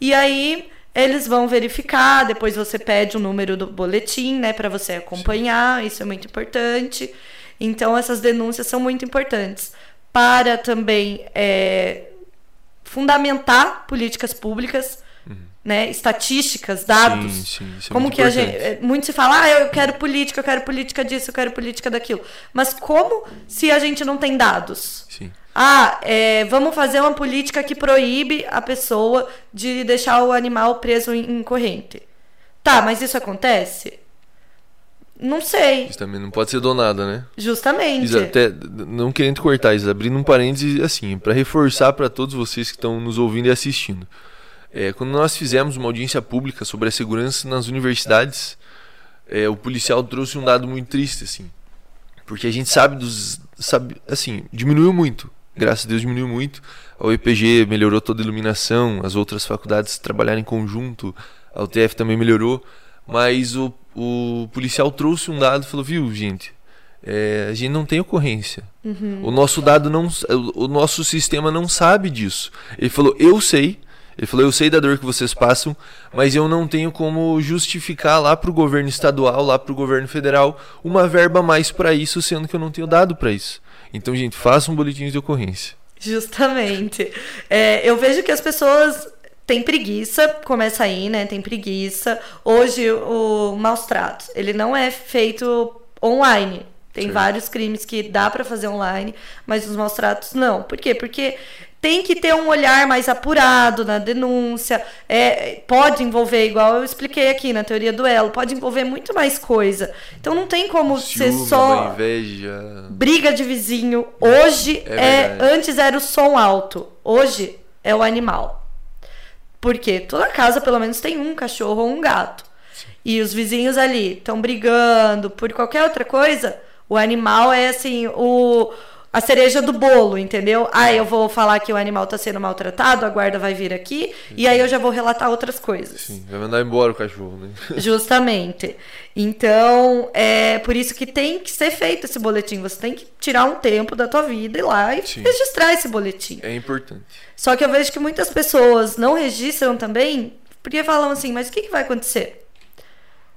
[SPEAKER 2] E aí eles vão verificar, depois você pede o número do boletim, né, para você acompanhar, Sim. isso é muito importante. Então, essas denúncias são muito importantes para também é, fundamentar políticas públicas, uhum. né, estatísticas, dados. Sim, sim, é como que importante. a gente, é, muito se fala, ah, eu quero política, eu quero política disso, eu quero política daquilo. Mas como se a gente não tem dados? Sim. Ah, é, vamos fazer uma política que proíbe a pessoa de deixar o animal preso em, em corrente. Tá, mas isso acontece? Não sei.
[SPEAKER 1] Isso também não pode ser donada, né?
[SPEAKER 2] Justamente.
[SPEAKER 1] Isa, até, não querendo cortar, Isa, abrindo um parênteses assim, para reforçar para todos vocês que estão nos ouvindo e assistindo. É, quando nós fizemos uma audiência pública sobre a segurança nas universidades, é, o policial trouxe um dado muito triste, assim. Porque a gente sabe dos. Sabe, assim, diminuiu muito. Graças a Deus diminuiu muito. A UEPG melhorou toda a iluminação, as outras faculdades trabalharam em conjunto, a UTF também melhorou. Mas o o policial trouxe um dado e falou, viu, gente, é, a gente não tem ocorrência. Uhum. O nosso dado não, o nosso sistema não sabe disso. Ele falou, eu sei. Ele falou, eu sei da dor que vocês passam, mas eu não tenho como justificar lá para o governo estadual, lá para o governo federal, uma verba a mais para isso, sendo que eu não tenho dado para isso. Então, gente, façam um boletim de ocorrência.
[SPEAKER 2] Justamente. É, eu vejo que as pessoas tem preguiça, começa aí, né? Tem preguiça. Hoje o maus tratos, ele não é feito online. Tem Sim. vários crimes que dá para fazer online, mas os maus tratos não. Por quê? Porque tem que ter um olhar mais apurado na denúncia. É, pode envolver, igual eu expliquei aqui na teoria do elo, pode envolver muito mais coisa. Então não tem como Ciúme, ser só
[SPEAKER 1] inveja.
[SPEAKER 2] briga de vizinho. Hoje é, é antes era o som alto, hoje é o animal. Porque toda casa, pelo menos, tem um cachorro ou um gato. E os vizinhos ali estão brigando por qualquer outra coisa. O animal é assim, o, a cereja do bolo, entendeu? Aí eu vou falar que o animal está sendo maltratado, a guarda vai vir aqui, Sim. e aí eu já vou relatar outras coisas.
[SPEAKER 1] Sim, vai mandar embora o cachorro, né?
[SPEAKER 2] Justamente. Então, é por isso que tem que ser feito esse boletim. Você tem que tirar um tempo da tua vida e ir lá e Sim. registrar esse boletim.
[SPEAKER 1] É importante.
[SPEAKER 2] Só que eu vejo que muitas pessoas não registram também, porque falam assim, mas o que, que vai acontecer?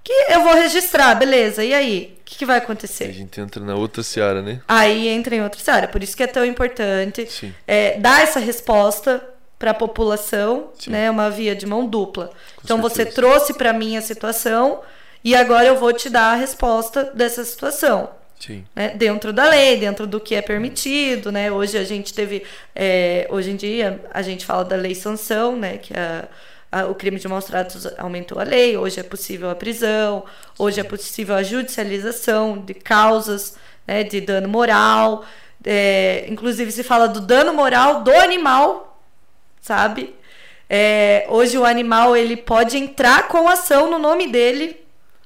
[SPEAKER 2] Que eu vou registrar, beleza, e aí? O que, que vai acontecer?
[SPEAKER 1] A gente entra na outra seara, né?
[SPEAKER 2] Aí entra em outra seara. Por isso que é tão importante é, dar essa resposta para a população, Sim. né? Uma via de mão dupla. Com então certeza. você trouxe para mim a situação e agora eu vou te dar a resposta dessa situação.
[SPEAKER 1] Sim.
[SPEAKER 2] Né? Dentro da lei, dentro do que é permitido, né? Hoje a gente teve, é, hoje em dia a gente fala da lei sanção, né? Que é a, o crime de maus tratos aumentou a lei, hoje é possível a prisão, hoje é possível a judicialização de causas né, de dano moral. É, inclusive se fala do dano moral do animal, sabe? É, hoje o animal ele pode entrar com ação no nome dele,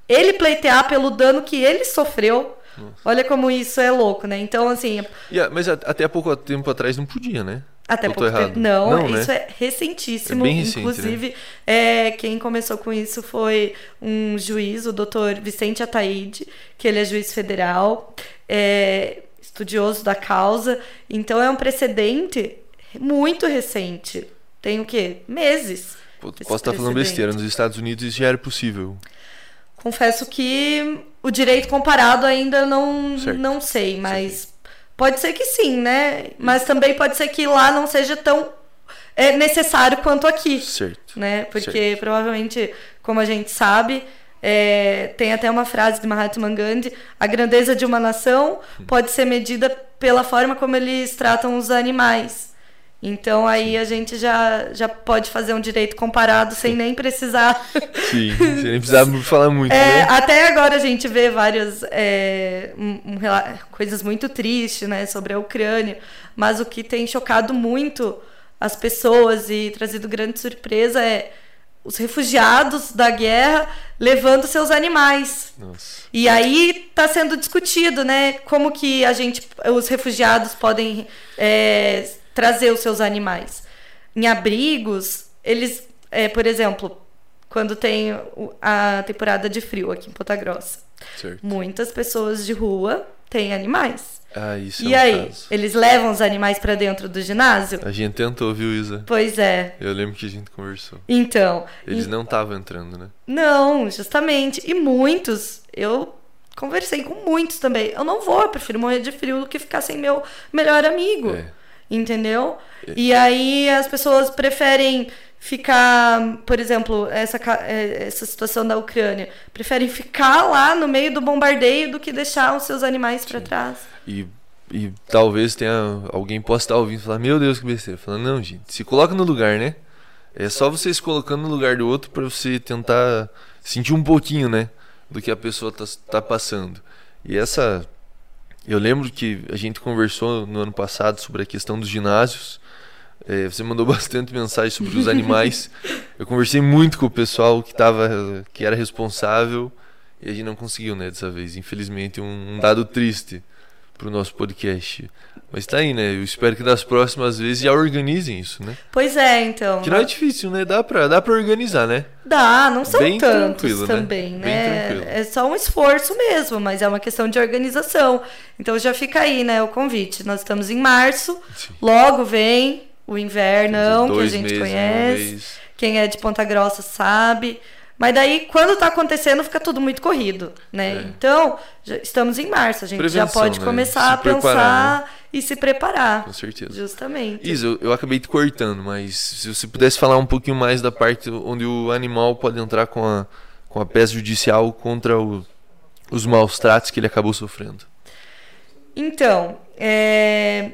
[SPEAKER 2] ele pleitear pelo dano que ele sofreu. Nossa. Olha como isso é louco, né? Então, assim.
[SPEAKER 1] Yeah, mas até há pouco tempo atrás não podia, né?
[SPEAKER 2] Até pouco tempo. Não, não né? isso né? é recentíssimo. É recente, Inclusive, né? é, quem começou com isso foi um juiz, o doutor Vicente Ataíde, que ele é juiz federal, é, estudioso da causa. Então é um precedente muito recente. Tem o quê? Meses.
[SPEAKER 1] Posso estar falando besteira, nos Estados Unidos isso já era possível.
[SPEAKER 2] Confesso que o direito comparado ainda não, não sei, mas Pode ser que sim, né? Mas também pode ser que lá não seja tão é, necessário quanto aqui.
[SPEAKER 1] Certo.
[SPEAKER 2] Né? Porque certo. provavelmente, como a gente sabe, é, tem até uma frase de Mahatma Gandhi: a grandeza de uma nação pode ser medida pela forma como eles tratam os animais. Então aí a gente já, já pode fazer um direito comparado sem nem precisar.
[SPEAKER 1] Sim, sem nem precisar falar muito.
[SPEAKER 2] É,
[SPEAKER 1] né?
[SPEAKER 2] Até agora a gente vê várias é, um, um, coisas muito tristes né, sobre a Ucrânia, mas o que tem chocado muito as pessoas e trazido grande surpresa é os refugiados da guerra levando seus animais.
[SPEAKER 1] Nossa.
[SPEAKER 2] E aí está sendo discutido, né? Como que a gente, os refugiados podem é, trazer os seus animais. Em abrigos, eles, é, por exemplo, quando tem a temporada de frio aqui em Ponta Grossa,
[SPEAKER 1] certo.
[SPEAKER 2] muitas pessoas de rua têm animais.
[SPEAKER 1] Ah, isso
[SPEAKER 2] e
[SPEAKER 1] é um
[SPEAKER 2] aí,
[SPEAKER 1] caso.
[SPEAKER 2] eles levam os animais para dentro do ginásio?
[SPEAKER 1] A gente tentou, viu, Isa?
[SPEAKER 2] Pois é.
[SPEAKER 1] Eu lembro que a gente conversou.
[SPEAKER 2] Então.
[SPEAKER 1] Eles
[SPEAKER 2] e...
[SPEAKER 1] não estavam entrando, né?
[SPEAKER 2] Não, justamente. E muitos, eu conversei com muitos também. Eu não vou, eu prefiro morrer de frio do que ficar sem meu melhor amigo.
[SPEAKER 1] É
[SPEAKER 2] entendeu? E aí as pessoas preferem ficar, por exemplo, essa, é, essa situação da Ucrânia, preferem ficar lá no meio do bombardeio do que deixar os seus animais para trás.
[SPEAKER 1] E, e talvez tenha alguém possa estar ouvindo e falar: Meu Deus, que besteira. Falando, não, gente, se coloca no lugar, né? É só você se colocando no lugar do outro para você tentar sentir um pouquinho, né? Do que a pessoa tá, tá passando. E essa eu lembro que a gente conversou no ano passado sobre a questão dos ginásios. É, você mandou bastante mensagem sobre os animais. Eu conversei muito com o pessoal que tava, que era responsável e a gente não conseguiu, né, dessa vez. Infelizmente, um, um dado triste para o nosso podcast. Mas tá aí, né? Eu espero que das próximas vezes já organizem isso, né?
[SPEAKER 2] Pois é, então.
[SPEAKER 1] Que não é difícil, né? Dá pra, dá pra organizar, né?
[SPEAKER 2] Dá, não são Bem tantos
[SPEAKER 1] né?
[SPEAKER 2] também, né? né? É só um esforço mesmo, mas é uma questão de organização. Então já fica aí, né, o convite. Nós estamos em março, Sim. logo vem o invernão, que a gente meses, conhece. Quem é de Ponta Grossa sabe. Mas daí, quando está acontecendo, fica tudo muito corrido, né? É. Então, estamos em março, a gente Prevenção, já pode né? começar se a pensar né? e se preparar.
[SPEAKER 1] Com certeza.
[SPEAKER 2] Justamente.
[SPEAKER 1] Isa, eu, eu acabei te cortando, mas se você pudesse falar um pouquinho mais da parte onde o animal pode entrar com a, com a peça judicial contra o, os maus tratos que ele acabou sofrendo.
[SPEAKER 2] Então, é,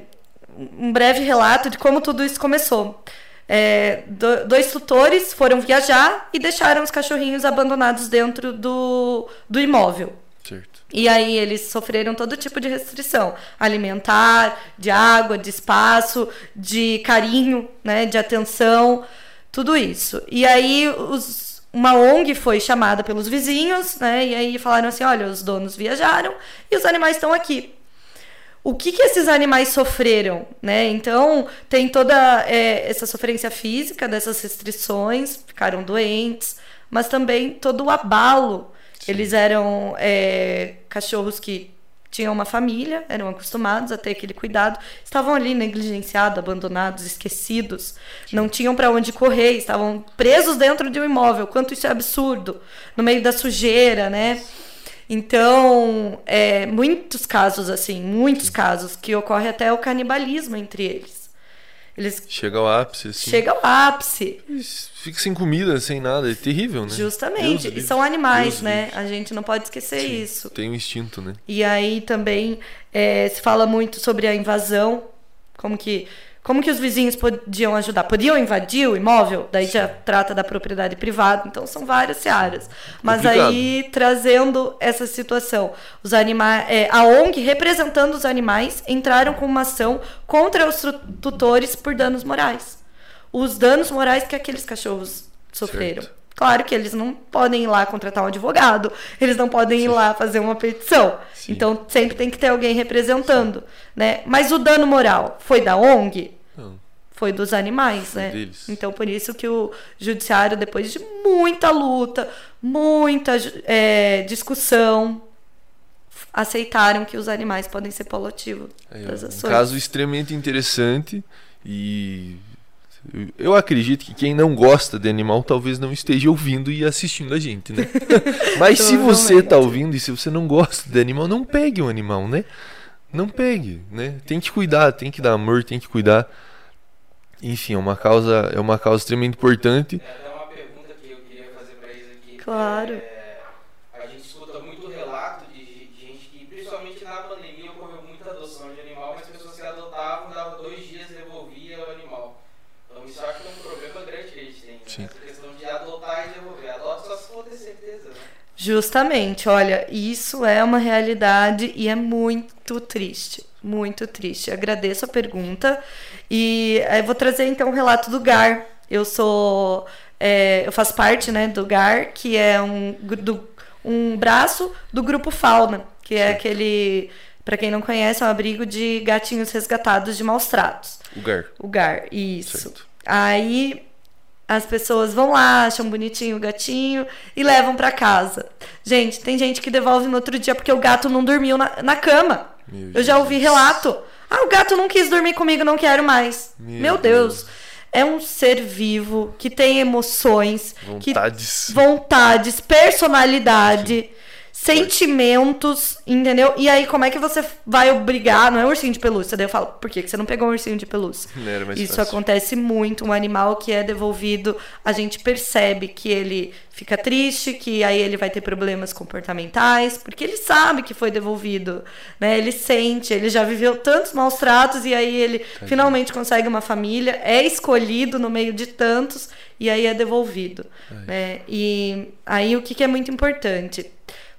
[SPEAKER 2] um breve relato de como tudo isso começou. É, do, dois tutores foram viajar e deixaram os cachorrinhos abandonados dentro do, do imóvel.
[SPEAKER 1] Certo.
[SPEAKER 2] E aí eles sofreram todo tipo de restrição alimentar, de água, de espaço, de carinho, né, de atenção, tudo isso. E aí os, uma ONG foi chamada pelos vizinhos, né, e aí falaram assim, olha, os donos viajaram e os animais estão aqui o que, que esses animais sofreram, né? Então, tem toda é, essa sofrência física dessas restrições, ficaram doentes, mas também todo o abalo. Sim. Eles eram é, cachorros que tinham uma família, eram acostumados a ter aquele cuidado, estavam ali negligenciados, abandonados, esquecidos, não tinham para onde correr, estavam presos dentro de um imóvel. Quanto isso é absurdo, no meio da sujeira, né? Então, é, muitos casos assim, muitos casos que ocorre até o canibalismo entre eles.
[SPEAKER 1] Eles chega ao ápice, assim.
[SPEAKER 2] Chega ao ápice.
[SPEAKER 1] Fica sem comida, sem nada, é terrível, né?
[SPEAKER 2] Justamente. Deus e são animais, Deus né? Deus. A gente não pode esquecer Sim, isso.
[SPEAKER 1] Tem um instinto, né?
[SPEAKER 2] E aí também é, se fala muito sobre a invasão, como que como que os vizinhos podiam ajudar? Podiam invadir o imóvel? Daí já trata da propriedade privada. Então são várias searas. Mas Complicado. aí trazendo essa situação, os animais, é, a ONG representando os animais entraram com uma ação contra os tutores por danos morais. Os danos morais que aqueles cachorros sofreram. Certo. Claro que eles não podem ir lá contratar um advogado, eles não podem Sim. ir lá fazer uma petição. Sim. Então sempre tem que ter alguém representando, Sim. né? Mas o dano moral foi da ONG? Não. Foi dos animais, foi né? Deles. Então por isso que o judiciário, depois de muita luta, muita é, discussão, aceitaram que os animais podem ser polotivos
[SPEAKER 1] é, das ações. Um caso extremamente interessante e eu acredito que quem não gosta de animal talvez não esteja ouvindo e assistindo a gente, né? Mas se você está ouvindo e se você não gosta de animal, não pegue um animal, né? Não pegue, né? Tem que cuidar, tem que dar amor, tem que cuidar. Enfim, é uma causa, é uma causa extremamente importante.
[SPEAKER 3] É até uma pergunta que eu queria fazer para eles aqui.
[SPEAKER 2] Claro.
[SPEAKER 3] É Sim. Essa questão de adotar e devolver. Adota só se for ter certeza, né?
[SPEAKER 2] Justamente, olha, isso é uma realidade e é muito triste, muito triste. Agradeço a pergunta e eu eh, vou trazer então o um relato do GAR. Eu sou, é, eu faço parte, né, do GAR, que é um, do, um braço do grupo Fauna, que é Sim. aquele, para quem não conhece, é um abrigo de gatinhos resgatados de maus tratos.
[SPEAKER 1] O GAR.
[SPEAKER 2] O GAR, isso. Certo. Aí as pessoas vão lá, acham bonitinho o gatinho e levam para casa. Gente, tem gente que devolve no outro dia porque o gato não dormiu na, na cama. Meu Eu já ouvi relato. Ah, o gato não quis dormir comigo, não quero mais. Meu, Meu Deus. Deus. É um ser vivo que tem emoções,
[SPEAKER 1] vontades,
[SPEAKER 2] que, vontades personalidade. Sim sentimentos, entendeu? E aí, como é que você vai obrigar? Não é um ursinho de pelúcia. Daí eu falo, por que você não pegou um ursinho de pelúcia? Isso
[SPEAKER 1] fácil.
[SPEAKER 2] acontece muito. Um animal que é devolvido, a gente percebe que ele fica triste, que aí ele vai ter problemas comportamentais, porque ele sabe que foi devolvido, né? Ele sente, ele já viveu tantos maus tratos e aí ele Tadinho. finalmente consegue uma família, é escolhido no meio de tantos e aí é devolvido, né? E aí o que, que é muito importante?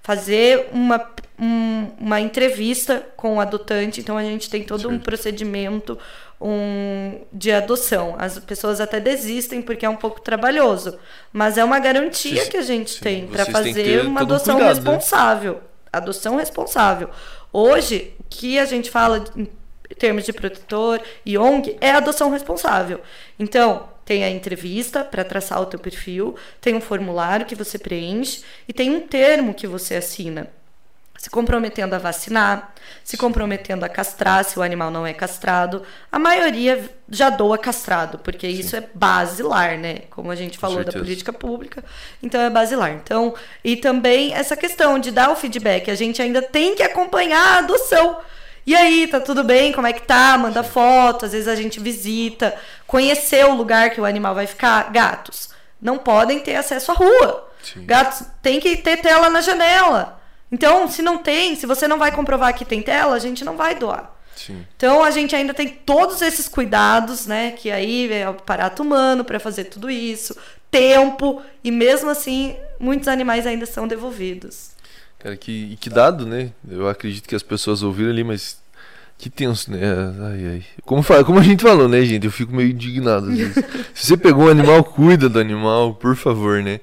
[SPEAKER 2] Fazer uma, um, uma entrevista com o adotante. Então a gente tem todo um procedimento um, de adoção. As pessoas até desistem porque é um pouco trabalhoso, mas é uma garantia que a gente sim, tem para fazer uma adoção cuidado, né? responsável. Né? Adoção responsável. Hoje, o que a gente fala em termos de protetor e ONG é adoção responsável. Então, tem a entrevista para traçar o teu perfil, tem um formulário que você preenche e tem um termo que você assina. Se comprometendo a vacinar, se comprometendo a castrar, se o animal não é castrado. A maioria já doa castrado, porque Sim. isso é basilar, né? Como a gente falou da política pública, então é basilar. Então, e também essa questão de dar o feedback, a gente ainda tem que acompanhar a adoção. E aí, tá tudo bem? Como é que tá? Manda foto, às vezes a gente visita, conhecer o lugar que o animal vai ficar. Gatos não podem ter acesso à rua. Sim. Gatos tem que ter tela na janela. Então, se não tem, se você não vai comprovar que tem tela, a gente não vai doar. Sim. Então a gente ainda tem todos esses cuidados, né? Que aí é o aparato humano para fazer tudo isso, tempo, e mesmo assim, muitos animais ainda são devolvidos.
[SPEAKER 1] Cara, que, que dado, né? Eu acredito que as pessoas ouviram ali, mas que tenso, né? Ai, ai. Como, como a gente falou, né, gente? Eu fico meio indignado às vezes. Se você pegou um animal, cuida do animal, por favor, né?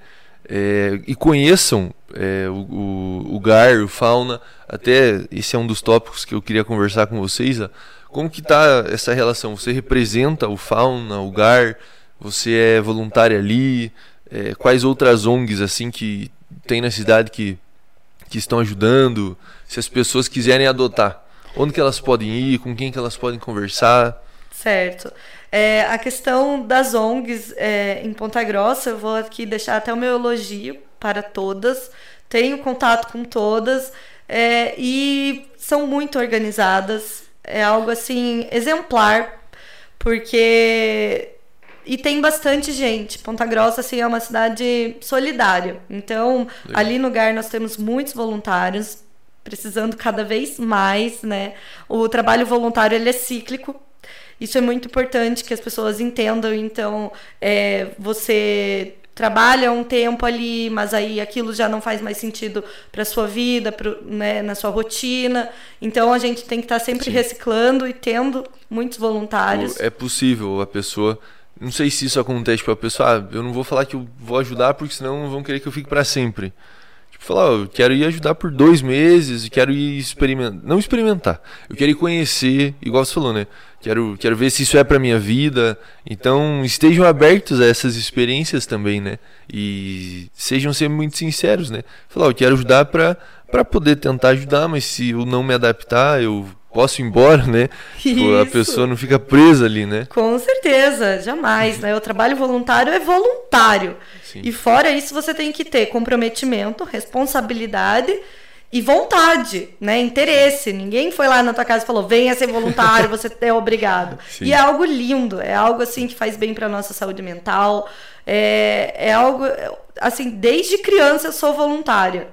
[SPEAKER 1] É, e conheçam é, o, o, o, GAR, o Fauna. Até esse é um dos tópicos que eu queria conversar com vocês. Ó. Como que tá essa relação? Você representa o Fauna, o GAR? Você é voluntário ali? É, quais outras ONGs assim que tem na cidade que que estão ajudando, se as pessoas quiserem adotar, onde que elas podem ir, com quem que elas podem conversar?
[SPEAKER 2] Certo. É, a questão das ONGs é, em Ponta Grossa, eu vou aqui deixar até o meu elogio para todas. Tenho contato com todas é, e são muito organizadas. É algo assim exemplar, porque e tem bastante gente. Ponta Grossa assim, é uma cidade solidária. Então, Legal. ali no lugar nós temos muitos voluntários, precisando cada vez mais, né? O trabalho voluntário ele é cíclico. Isso é muito importante que as pessoas entendam. Então, é, você trabalha um tempo ali, mas aí aquilo já não faz mais sentido para sua vida, pro, né, na sua rotina. Então a gente tem que estar tá sempre Sim. reciclando e tendo muitos voluntários.
[SPEAKER 1] É possível a pessoa não sei se isso acontece com a pessoa, ah, eu não vou falar que eu vou ajudar porque senão vão querer que eu fique para sempre falar, eu quero ir ajudar por dois meses, quero ir experimentar, não experimentar, eu quero ir conhecer, igual você falou, né? Quero, quero ver se isso é para minha vida. Então, estejam abertos a essas experiências também, né? E sejam sempre muito sinceros, né? Falar, eu quero ajudar para para poder tentar ajudar, mas se eu não me adaptar, eu posso ir embora, né? Isso. A pessoa não fica presa ali, né?
[SPEAKER 2] Com certeza, jamais, né? O trabalho voluntário é voluntário. Sim. E fora isso, você tem que ter comprometimento, responsabilidade e vontade, né? Interesse. Ninguém foi lá na tua casa e falou: venha ser voluntário, você é obrigado. Sim. E é algo lindo, é algo assim que faz bem para nossa saúde mental. É, é algo assim, desde criança eu sou voluntária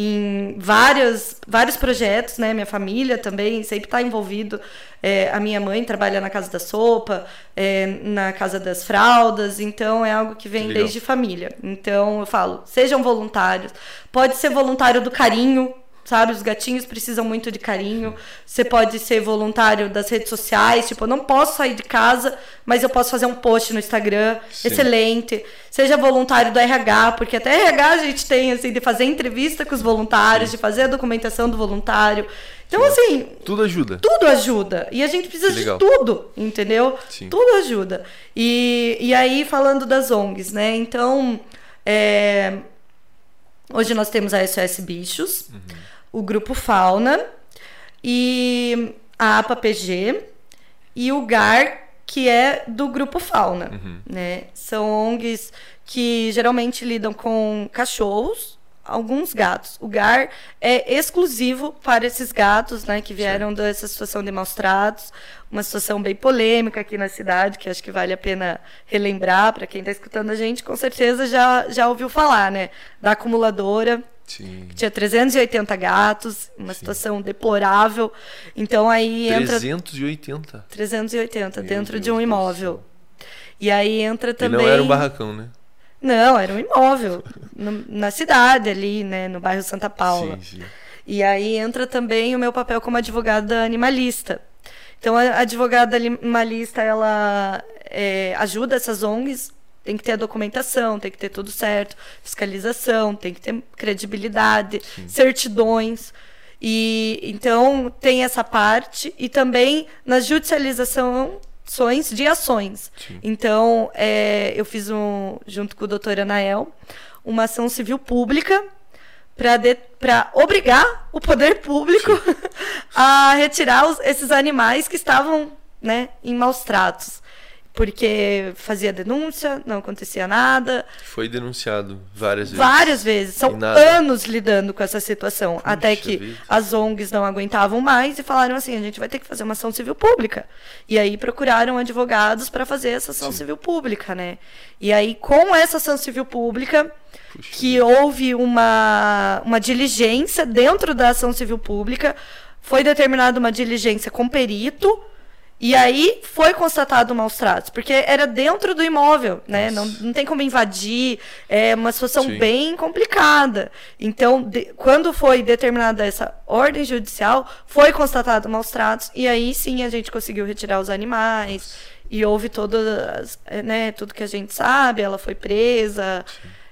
[SPEAKER 2] em vários, vários projetos, né? Minha família também sempre está envolvido. É, a minha mãe trabalha na Casa da Sopa, é, na Casa das Fraldas, então é algo que vem que desde família. Então eu falo, sejam voluntários. Pode ser voluntário do carinho, sabe? Os gatinhos precisam muito de carinho. Você pode ser voluntário das redes sociais, tipo, eu não posso sair de casa, mas eu posso fazer um post no Instagram. Sim. Excelente. Seja voluntário do RH, porque até RH a gente tem, assim, de fazer entrevista com os voluntários, Sim. de fazer a documentação do voluntário. Então, Sim. assim.
[SPEAKER 1] Tudo ajuda.
[SPEAKER 2] Tudo ajuda. E a gente precisa de tudo, entendeu? Tudo ajuda. E, e aí, falando das ONGs, né? Então, é, hoje nós temos a SOS Bichos. Uhum o Grupo Fauna e a APA-PG e o GAR, que é do Grupo Fauna. Uhum. Né? São ONGs que geralmente lidam com cachorros, alguns gatos. O GAR é exclusivo para esses gatos, né, que vieram Sim. dessa situação de maus tratos, uma situação bem polêmica aqui na cidade, que acho que vale a pena relembrar para quem está escutando a gente, com certeza já, já ouviu falar, né, da acumuladora Sim. Tinha 380 gatos, uma Sim. situação deplorável. Então aí
[SPEAKER 1] entra 380.
[SPEAKER 2] 380 Meu dentro Deus de um imóvel. E aí entra também
[SPEAKER 1] E não era um barracão, né?
[SPEAKER 2] Não, era um imóvel no, na cidade ali, né, no bairro Santa Paula. Sim, sim. E aí entra também o meu papel como advogada animalista. Então a advogada animalista ela é, ajuda essas ONGs tem que ter a documentação, tem que ter tudo certo, fiscalização, tem que ter credibilidade, Sim. certidões. E então tem essa parte e também na judicializações de ações. Sim. Então é, eu fiz um junto com o doutor Anael uma ação civil pública para obrigar o poder público a retirar os, esses animais que estavam né, em maus tratos porque fazia denúncia, não acontecia nada.
[SPEAKER 1] Foi denunciado várias vezes.
[SPEAKER 2] Várias vezes. São anos lidando com essa situação. Puxa até que vida. as ONGs não aguentavam mais e falaram assim: a gente vai ter que fazer uma ação civil pública. E aí procuraram advogados para fazer essa ação Sim. civil pública, né? E aí, com essa ação civil pública, Puxa que vida. houve uma, uma diligência dentro da ação civil pública, foi determinada uma diligência com perito e aí foi constatado maus tratos, porque era dentro do imóvel, né? Não, não tem como invadir, é uma situação Sim. bem complicada. Então, de, quando foi determinada essa ordem judicial, foi constatado maus tratos, e aí sim a gente conseguiu retirar os animais, e houve todas, né, tudo que a gente sabe, ela foi presa,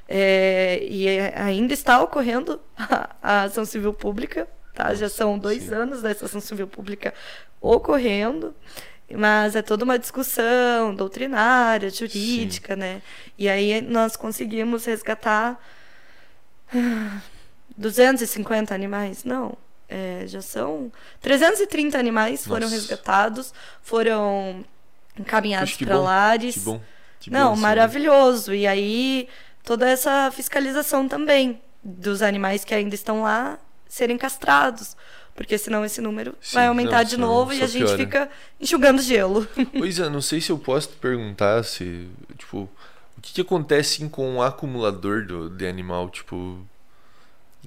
[SPEAKER 2] é, e ainda está ocorrendo a, a ação civil pública, tá? Já são dois sim. anos dessa ação civil pública ocorrendo, mas é toda uma discussão doutrinária, jurídica, Sim. né? E aí nós conseguimos resgatar 250 animais? Não. É, já são 330 animais foram
[SPEAKER 1] Nossa.
[SPEAKER 2] resgatados, foram encaminhados para
[SPEAKER 1] bom,
[SPEAKER 2] lares.
[SPEAKER 1] Que bom. Que
[SPEAKER 2] Não,
[SPEAKER 1] né?
[SPEAKER 2] maravilhoso. E aí, toda essa fiscalização também dos animais que ainda estão lá serem castrados. Porque senão esse número
[SPEAKER 1] Sim,
[SPEAKER 2] vai aumentar
[SPEAKER 1] não,
[SPEAKER 2] de novo e a gente
[SPEAKER 1] piora.
[SPEAKER 2] fica enxugando gelo.
[SPEAKER 1] Pois é, não sei se eu posso te perguntar se, tipo, o que, que acontece com o acumulador do, de animal, tipo,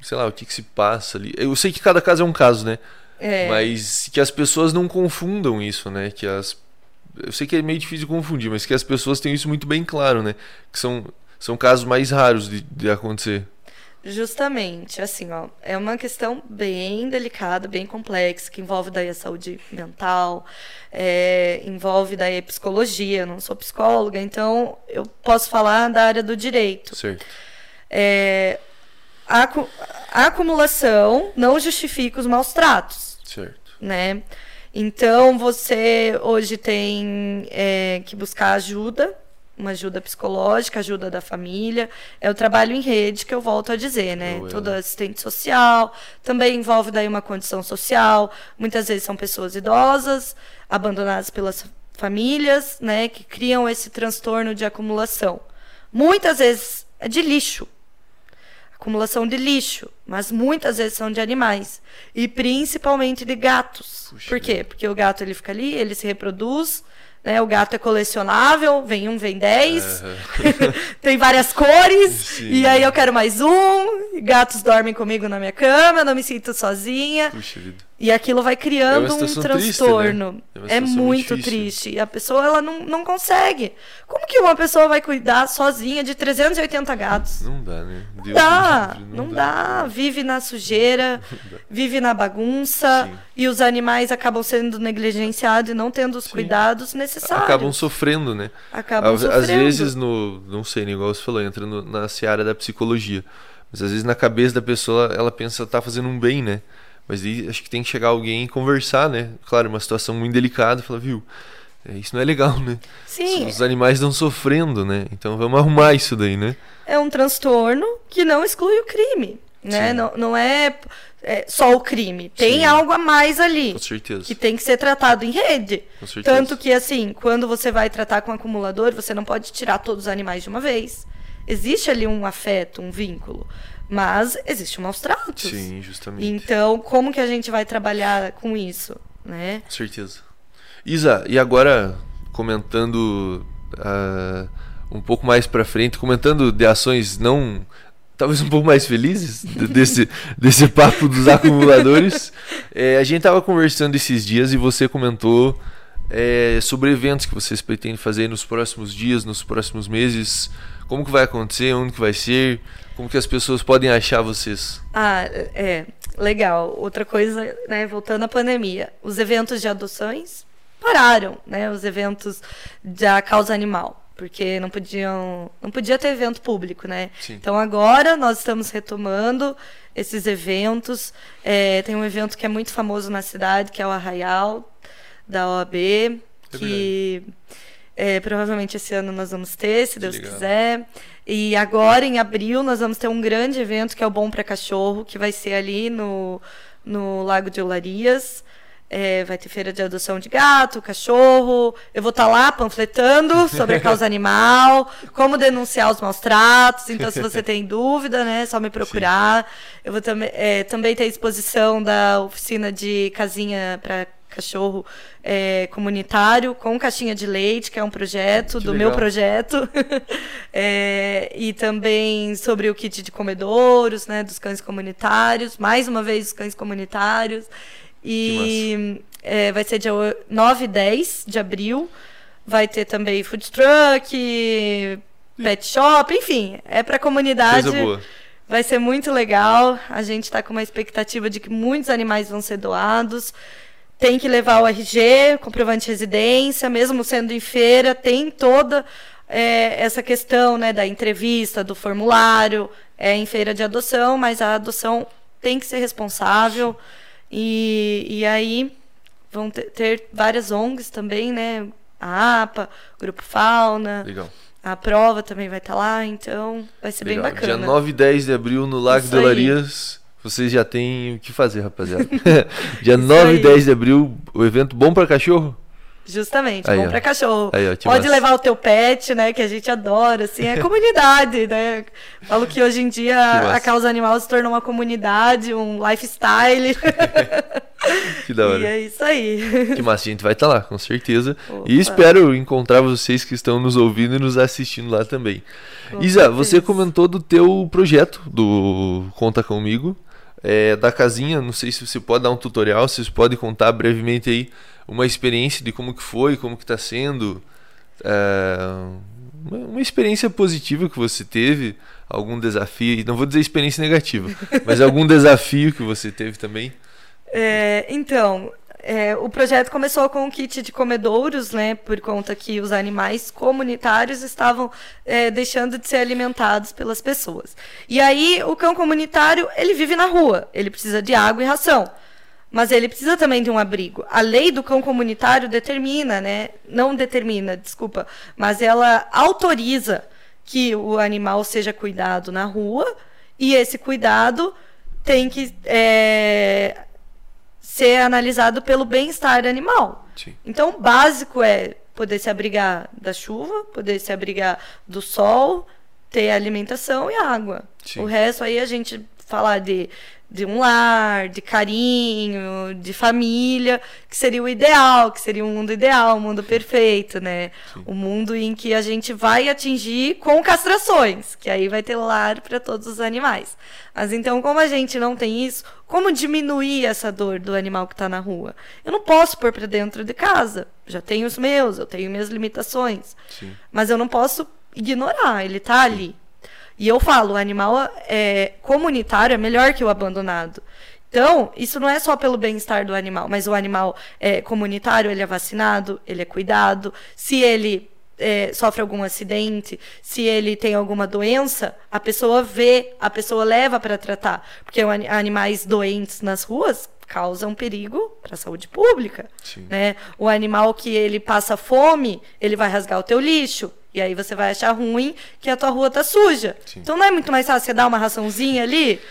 [SPEAKER 1] sei lá, o que, que se passa ali. Eu sei que cada caso é um caso, né?
[SPEAKER 2] É,
[SPEAKER 1] Mas que as pessoas não confundam isso, né? Que as eu sei que é meio difícil de confundir, mas que as pessoas tenham isso muito bem claro, né? Que são, são casos mais raros de, de acontecer.
[SPEAKER 2] Justamente, assim, ó, é uma questão bem delicada, bem complexa, que envolve daí a saúde mental, é, envolve daí a psicologia. Eu não sou psicóloga, então eu posso falar da área do direito.
[SPEAKER 1] Certo.
[SPEAKER 2] É, a, a acumulação não justifica os maus tratos,
[SPEAKER 1] Certo.
[SPEAKER 2] né? Então você hoje tem é, que buscar ajuda, uma ajuda psicológica, ajuda da família. É o trabalho em rede que eu volto a dizer, né? Todo assistente social, também envolve daí uma condição social. Muitas vezes são pessoas idosas, abandonadas pelas famílias, né? Que criam esse transtorno de acumulação. Muitas vezes é de lixo acumulação de lixo, mas muitas vezes são de animais e principalmente de gatos.
[SPEAKER 1] Puxa
[SPEAKER 2] Por quê? Porque o gato ele fica ali, ele se reproduz, né? O gato é colecionável, vem um, vem dez, tem várias cores
[SPEAKER 1] Sim.
[SPEAKER 2] e aí eu quero mais um. Gatos dormem comigo na minha cama, eu não me sinto sozinha.
[SPEAKER 1] Puxa vida.
[SPEAKER 2] E aquilo vai criando
[SPEAKER 1] É
[SPEAKER 2] um
[SPEAKER 1] situação triste,
[SPEAKER 2] transtorno.
[SPEAKER 1] né? É
[SPEAKER 2] É,
[SPEAKER 1] muito difícil.
[SPEAKER 2] triste. E a pessoa ela não, não consegue. Como que uma pessoa vai cuidar sozinha de 380 gatos?
[SPEAKER 1] Não dá, né? Deus
[SPEAKER 2] Não dá,
[SPEAKER 1] me livre,
[SPEAKER 2] não dá. Vive na sujeira, vive na bagunça
[SPEAKER 1] Sim.
[SPEAKER 2] e os animais acabam sendo negligenciados e não tendo os cuidados necessários.
[SPEAKER 1] Acabam sofrendo, né?
[SPEAKER 2] Acabam
[SPEAKER 1] Às,
[SPEAKER 2] sofrendo.
[SPEAKER 1] às vezes no, não sei, né, igual você falou, entra no- na seara da psicologia. Mas às vezes na cabeça da pessoa ela pensa tá fazendo um bem, né? Mas aí acho que tem que chegar alguém e conversar, né? Claro, uma situação muito delicada, falar, viu? é, Isso não é legal, né?
[SPEAKER 2] Sim,
[SPEAKER 1] Os animais estão sofrendo, né? Então vamos arrumar isso daí, né?
[SPEAKER 2] é um transtorno que não exclui o crime. Né?
[SPEAKER 1] Sim.
[SPEAKER 2] Não, não é, é só o crime. Tem
[SPEAKER 1] Sim.
[SPEAKER 2] algo a mais ali.
[SPEAKER 1] Com certeza.
[SPEAKER 2] Que tem que ser tratado em rede.
[SPEAKER 1] Com certeza.
[SPEAKER 2] Tanto que, assim, quando você vai tratar com acumulador, você não pode tirar todos os animais de uma vez. Existe ali um afeto, um vínculo. Mas existe maus tratos.
[SPEAKER 1] Sim, justamente.
[SPEAKER 2] Então, como que a gente vai trabalhar com isso? Né?
[SPEAKER 1] Com certeza. Isa, e agora comentando ah, um pouco mais pra frente, comentando de ações não talvez um pouco mais felizes de- desse, desse papo dos acumuladores. É, a gente tava conversando esses dias e você comentou é, sobre eventos que vocês pretendem fazer nos próximos dias, nos próximos meses. Como que vai acontecer, onde que vai ser, como que as pessoas podem achar vocês.
[SPEAKER 2] Ah, é, legal. Outra coisa, né, voltando à pandemia, os eventos de adoções pararam, né, os eventos da causa animal, porque não podiam, não podia ter evento público, né?
[SPEAKER 1] Sim.
[SPEAKER 2] Então agora nós estamos retomando esses eventos. É, tem um evento que é muito famoso na cidade, que é o Arraial da OAB, que é, provavelmente esse ano nós vamos ter, se Deus
[SPEAKER 1] legal.
[SPEAKER 2] quiser. E agora, em abril, nós vamos ter um grande evento que é o Bom para Cachorro, que vai ser ali no, no Lago de Olarias. É, vai ter feira de adoção de gato, cachorro. Eu vou estar lá panfletando sobre a causa animal, como denunciar os maus tratos. Então, se você tem dúvida, né, é só me procurar. Eu vou também, é, também ter exposição da oficina de casinha para cachorro é, comunitário com caixinha de leite, que é um projeto
[SPEAKER 1] Que
[SPEAKER 2] do
[SPEAKER 1] legal.
[SPEAKER 2] meu projeto. É, e também sobre o kit de comedouros, né, dos cães comunitários. Mais uma vez, os cães comunitários. E é, vai ser dia 9 e 10 de abril. Vai ter também food truck, pet shop, enfim, é para a comunidade.
[SPEAKER 1] Coisa boa.
[SPEAKER 2] Vai ser muito legal. A gente está com uma expectativa de que muitos animais vão ser doados. Tem que levar o RG, comprovante de residência, mesmo sendo em feira, tem toda é, essa questão né, da entrevista, do formulário, é em feira de adoção, mas a adoção tem que ser responsável. E, e aí vão ter, ter várias ONGs também, né? A APA, Grupo Fauna,
[SPEAKER 1] Legal.
[SPEAKER 2] a prova também vai estar lá, então vai ser bem
[SPEAKER 1] Legal.
[SPEAKER 2] bacana.
[SPEAKER 1] Dia 9 e 10 de abril no Lago
[SPEAKER 2] Isso
[SPEAKER 1] de
[SPEAKER 2] aí.
[SPEAKER 1] Vocês já têm o que fazer, rapaziada. Dia 9 e 10 de abril, o evento Bom para Cachorro.
[SPEAKER 2] Justamente,
[SPEAKER 1] Aí,
[SPEAKER 2] bom
[SPEAKER 1] ó.
[SPEAKER 2] pra cachorro.
[SPEAKER 1] Aí, ó,
[SPEAKER 2] Pode
[SPEAKER 1] massa.
[SPEAKER 2] levar o teu pet, né? Que a gente adora, assim, é comunidade, né? Falo que hoje em dia a causa animal se tornou uma comunidade, um lifestyle.
[SPEAKER 1] Que da
[SPEAKER 2] e
[SPEAKER 1] hora.
[SPEAKER 2] é isso aí.
[SPEAKER 1] Que massa, a gente vai estar lá, com certeza.
[SPEAKER 2] Opa.
[SPEAKER 1] E espero encontrar vocês que estão nos ouvindo e nos assistindo lá também.
[SPEAKER 2] Com
[SPEAKER 1] Isa,
[SPEAKER 2] certeza.
[SPEAKER 1] você comentou do teu projeto, do Conta Comigo, é, da casinha. Não sei se você pode dar um tutorial, se você pode contar brevemente aí uma experiência de como que foi, como que tá sendo. é, uma, experiência positiva que você teve, algum desafio, não vou dizer experiência negativa, mas algum desafio que você teve também.
[SPEAKER 2] É, então, é, o projeto começou com um kit de comedouros, né? Por conta que os animais comunitários estavam é, deixando de ser alimentados pelas pessoas. E aí, o cão comunitário, ele vive na rua, ele precisa de água e ração. Mas ele precisa também de um abrigo. A lei do cão comunitário determina, né? Não determina, desculpa, mas ela autoriza que o animal seja cuidado na rua e esse cuidado tem que é, ser analisado pelo bem-estar animal.
[SPEAKER 1] Sim.
[SPEAKER 2] Então, o básico é poder se abrigar da chuva, poder se abrigar do sol, ter alimentação e água.
[SPEAKER 1] Sim.
[SPEAKER 2] O resto aí a gente falar de, de um lar, de carinho, de família, que seria o ideal, que seria um mundo ideal, um mundo perfeito, né? O mundo em que a gente vai atingir com castrações, que aí vai ter lar para todos os animais. Mas então, como a gente não tem isso, como diminuir essa dor do animal que está na rua? Eu não posso pôr para dentro de casa. Já tenho os meus, eu tenho minhas limitações.
[SPEAKER 1] Sim.
[SPEAKER 2] Mas eu não posso ignorar, ele tá ali. E eu falo, o animal é, comunitário é melhor que o abandonado. Então, isso não é só pelo bem-estar do animal, mas o animal é, comunitário, ele é vacinado, ele é cuidado. Se ele é, sofre algum acidente, se ele tem alguma doença, a pessoa vê, a pessoa leva para tratar. Porque animais doentes nas ruas causam perigo para a saúde pública.
[SPEAKER 1] Sim.
[SPEAKER 2] Né? O animal que ele passa fome, ele vai rasgar o teu lixo. E aí você vai achar ruim que a tua rua tá suja.
[SPEAKER 1] Sim.
[SPEAKER 2] Então não é muito mais fácil você dar uma raçãozinha ali?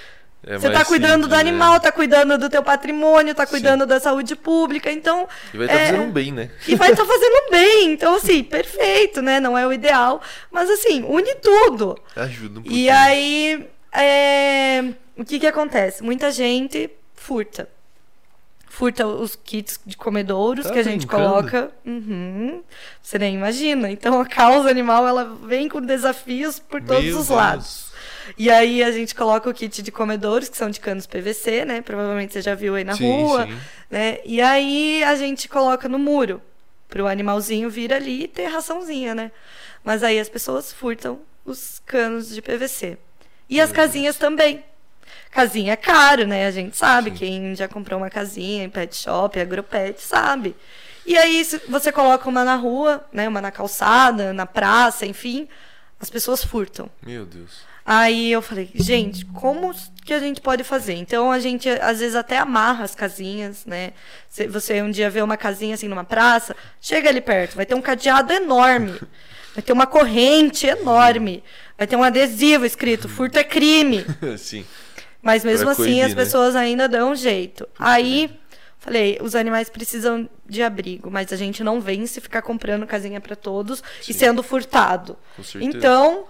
[SPEAKER 1] É
[SPEAKER 2] você tá cuidando do
[SPEAKER 1] simples, né?
[SPEAKER 2] animal, tá cuidando do teu patrimônio, tá cuidando da saúde pública, então...
[SPEAKER 1] E vai estar
[SPEAKER 2] é,
[SPEAKER 1] fazendo um bem, né?
[SPEAKER 2] E vai estar fazendo bem. Então, assim, perfeito, né? Não é o ideal. Mas, assim, une tudo.
[SPEAKER 1] Ajuda um pouquinho.
[SPEAKER 2] E aí, é, o que que acontece? Muita gente furta. Furta os kits de comedouros
[SPEAKER 1] Tá
[SPEAKER 2] que a gente
[SPEAKER 1] brincando?
[SPEAKER 2] coloca. Uhum. Você nem imagina. Então, a causa animal, ela vem com desafios por todos
[SPEAKER 1] Meu
[SPEAKER 2] os
[SPEAKER 1] Deus.
[SPEAKER 2] lados. E aí, a gente coloca o kit de comedouros, que são de canos PVC, né? Provavelmente você já viu aí na
[SPEAKER 1] Sim,
[SPEAKER 2] rua.
[SPEAKER 1] sim.
[SPEAKER 2] Né? E aí, a gente coloca no muro. Pro animalzinho vir ali e ter raçãozinha, né? Mas aí as pessoas furtam os canos de PVC. E as casinhas também. Casinha é caro, né? A gente sabe. Quem já comprou uma casinha em pet shop, agropet, sabe. E aí você coloca uma na rua, né? Uma na calçada, na praça, enfim. As pessoas furtam.
[SPEAKER 1] Meu Deus.
[SPEAKER 2] Aí eu falei, gente, como que a gente pode fazer? Então a gente às vezes até amarra as casinhas, né? Você um dia vê uma casinha assim numa praça, chega ali perto, vai ter um cadeado enorme, vai ter uma corrente enorme, vai ter um adesivo escrito furto é crime.
[SPEAKER 1] sim.
[SPEAKER 2] Mas mesmo
[SPEAKER 1] Pra
[SPEAKER 2] assim
[SPEAKER 1] coibir,
[SPEAKER 2] as
[SPEAKER 1] né?
[SPEAKER 2] pessoas ainda dão um jeito. Aí falei, os animais precisam de abrigo, mas a gente não vence ficar comprando casinha para todos
[SPEAKER 1] Sim.
[SPEAKER 2] e sendo furtado.
[SPEAKER 1] Com certeza.
[SPEAKER 2] Então,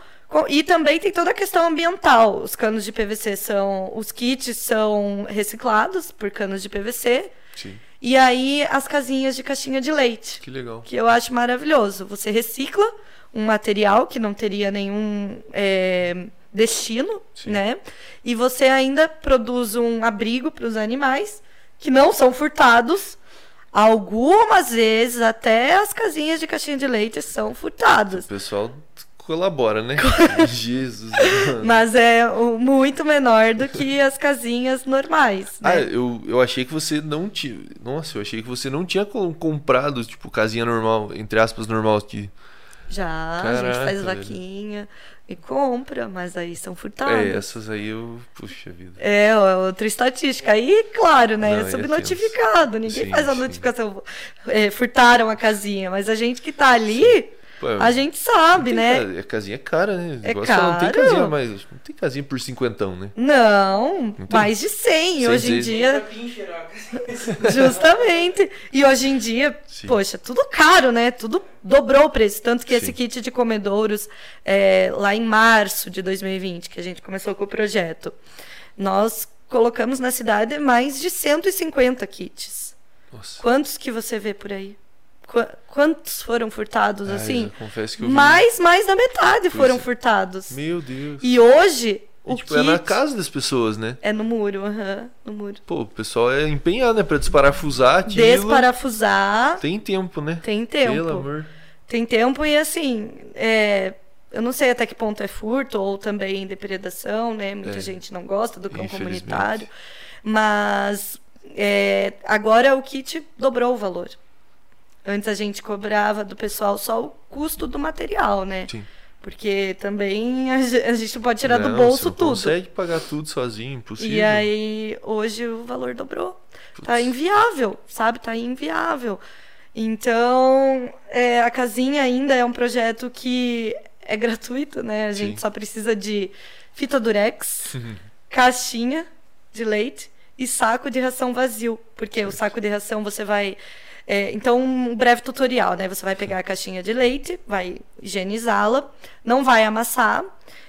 [SPEAKER 2] e também tem toda a questão ambiental. Os canos de PVC são, os kits são reciclados por canos de PVC.
[SPEAKER 1] Sim.
[SPEAKER 2] E aí as casinhas de caixinha de leite
[SPEAKER 1] Que legal.
[SPEAKER 2] que eu acho maravilhoso. Você recicla um material que não teria nenhum é, destino,
[SPEAKER 1] Sim.
[SPEAKER 2] né? E você ainda produz um abrigo para os animais que não são furtados. Algumas vezes até as casinhas de caixinha de leite são furtadas.
[SPEAKER 1] O pessoal colabora, né? Jesus. mano.
[SPEAKER 2] Mas é muito menor do que as casinhas normais.
[SPEAKER 1] Ah,
[SPEAKER 2] Né?
[SPEAKER 1] eu, eu achei que você não tinha. Nossa, eu achei que você não tinha co- comprado, tipo, casinha normal, entre aspas, normal que.
[SPEAKER 2] Já, a gente
[SPEAKER 1] Caraca,
[SPEAKER 2] faz
[SPEAKER 1] velho.
[SPEAKER 2] E compra, mas aí são furtadas.
[SPEAKER 1] É, essas aí eu. Puxa vida.
[SPEAKER 2] É, ó, outra estatística. Aí, claro, né?
[SPEAKER 1] Não,
[SPEAKER 2] é
[SPEAKER 1] é
[SPEAKER 2] subnotificado. Ninguém
[SPEAKER 1] Sim,
[SPEAKER 2] faz a notificação. É, furtaram a casinha, mas a gente que tá ali
[SPEAKER 1] Pô,
[SPEAKER 2] A gente sabe, né?
[SPEAKER 1] A casinha é cara, né?
[SPEAKER 2] É
[SPEAKER 1] Igual fala, Não tem
[SPEAKER 2] caro.
[SPEAKER 1] casinha mais. Não tem casinha por cinquentão, né?
[SPEAKER 2] Não,
[SPEAKER 1] tem.
[SPEAKER 2] mais de 100.
[SPEAKER 1] Cem
[SPEAKER 2] Hoje em dia,
[SPEAKER 3] Pincher,
[SPEAKER 2] Justamente. E hoje em dia,
[SPEAKER 1] Sim.
[SPEAKER 2] poxa, tudo caro, né? Tudo dobrou o preço. Tanto que esse
[SPEAKER 1] Sim.
[SPEAKER 2] kit de comedouros, é, lá em março de 2020, que a gente começou com o projeto, nós colocamos na cidade mais de 150 kits.
[SPEAKER 1] Nossa.
[SPEAKER 2] Quantos que você vê por aí? Qua- Quantos foram furtados,
[SPEAKER 1] Ah,
[SPEAKER 2] assim?
[SPEAKER 1] confesso que eu vi.
[SPEAKER 2] Mais, mais da metade foram
[SPEAKER 1] é.
[SPEAKER 2] furtados.
[SPEAKER 1] Meu Deus.
[SPEAKER 2] E hoje,
[SPEAKER 1] E,
[SPEAKER 2] o
[SPEAKER 1] tipo,
[SPEAKER 2] kit
[SPEAKER 1] é na casa das pessoas, né?
[SPEAKER 2] é no muro, aham, no muro.
[SPEAKER 1] Pô, o pessoal é empenhado, né? Pra desparafusar aquilo.
[SPEAKER 2] Desparafusar,
[SPEAKER 1] Tem tempo, né?
[SPEAKER 2] tem tempo.
[SPEAKER 1] Pelo amor.
[SPEAKER 2] Tem tempo e assim, é, eu não sei até que ponto é furto ou também depredação, né? Muita
[SPEAKER 1] É.
[SPEAKER 2] gente não gosta do cão comunitário. Mas é, agora o kit dobrou o valor. Antes a gente cobrava do pessoal só o custo do material, né?
[SPEAKER 1] Sim.
[SPEAKER 2] Porque também a ge- a gente não pode tirar do
[SPEAKER 1] Não,
[SPEAKER 2] bolso
[SPEAKER 1] você não
[SPEAKER 2] tudo.
[SPEAKER 1] consegue pagar tudo sozinho, impossível.
[SPEAKER 2] E aí, hoje o valor dobrou. Tá
[SPEAKER 1] Putz.
[SPEAKER 2] inviável, sabe? Tá inviável. Então, é, a casinha ainda é um projeto que é gratuito, né? A gente
[SPEAKER 1] Sim.
[SPEAKER 2] só precisa de fita durex, caixinha de leite e saco de ração vazio. Porque o saco de ração você vai. É, então, um breve tutorial, né? Você vai pegar a caixinha de leite, vai higienizá-la, não vai amassar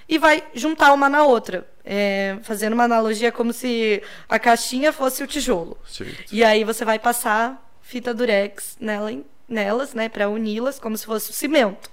[SPEAKER 2] e vai juntar uma na outra. É, fazendo uma analogia como se a caixinha fosse o tijolo.
[SPEAKER 1] Certo.
[SPEAKER 2] E aí você vai passar fita durex nela, nelas, né, para uni-las como se fosse o cimento.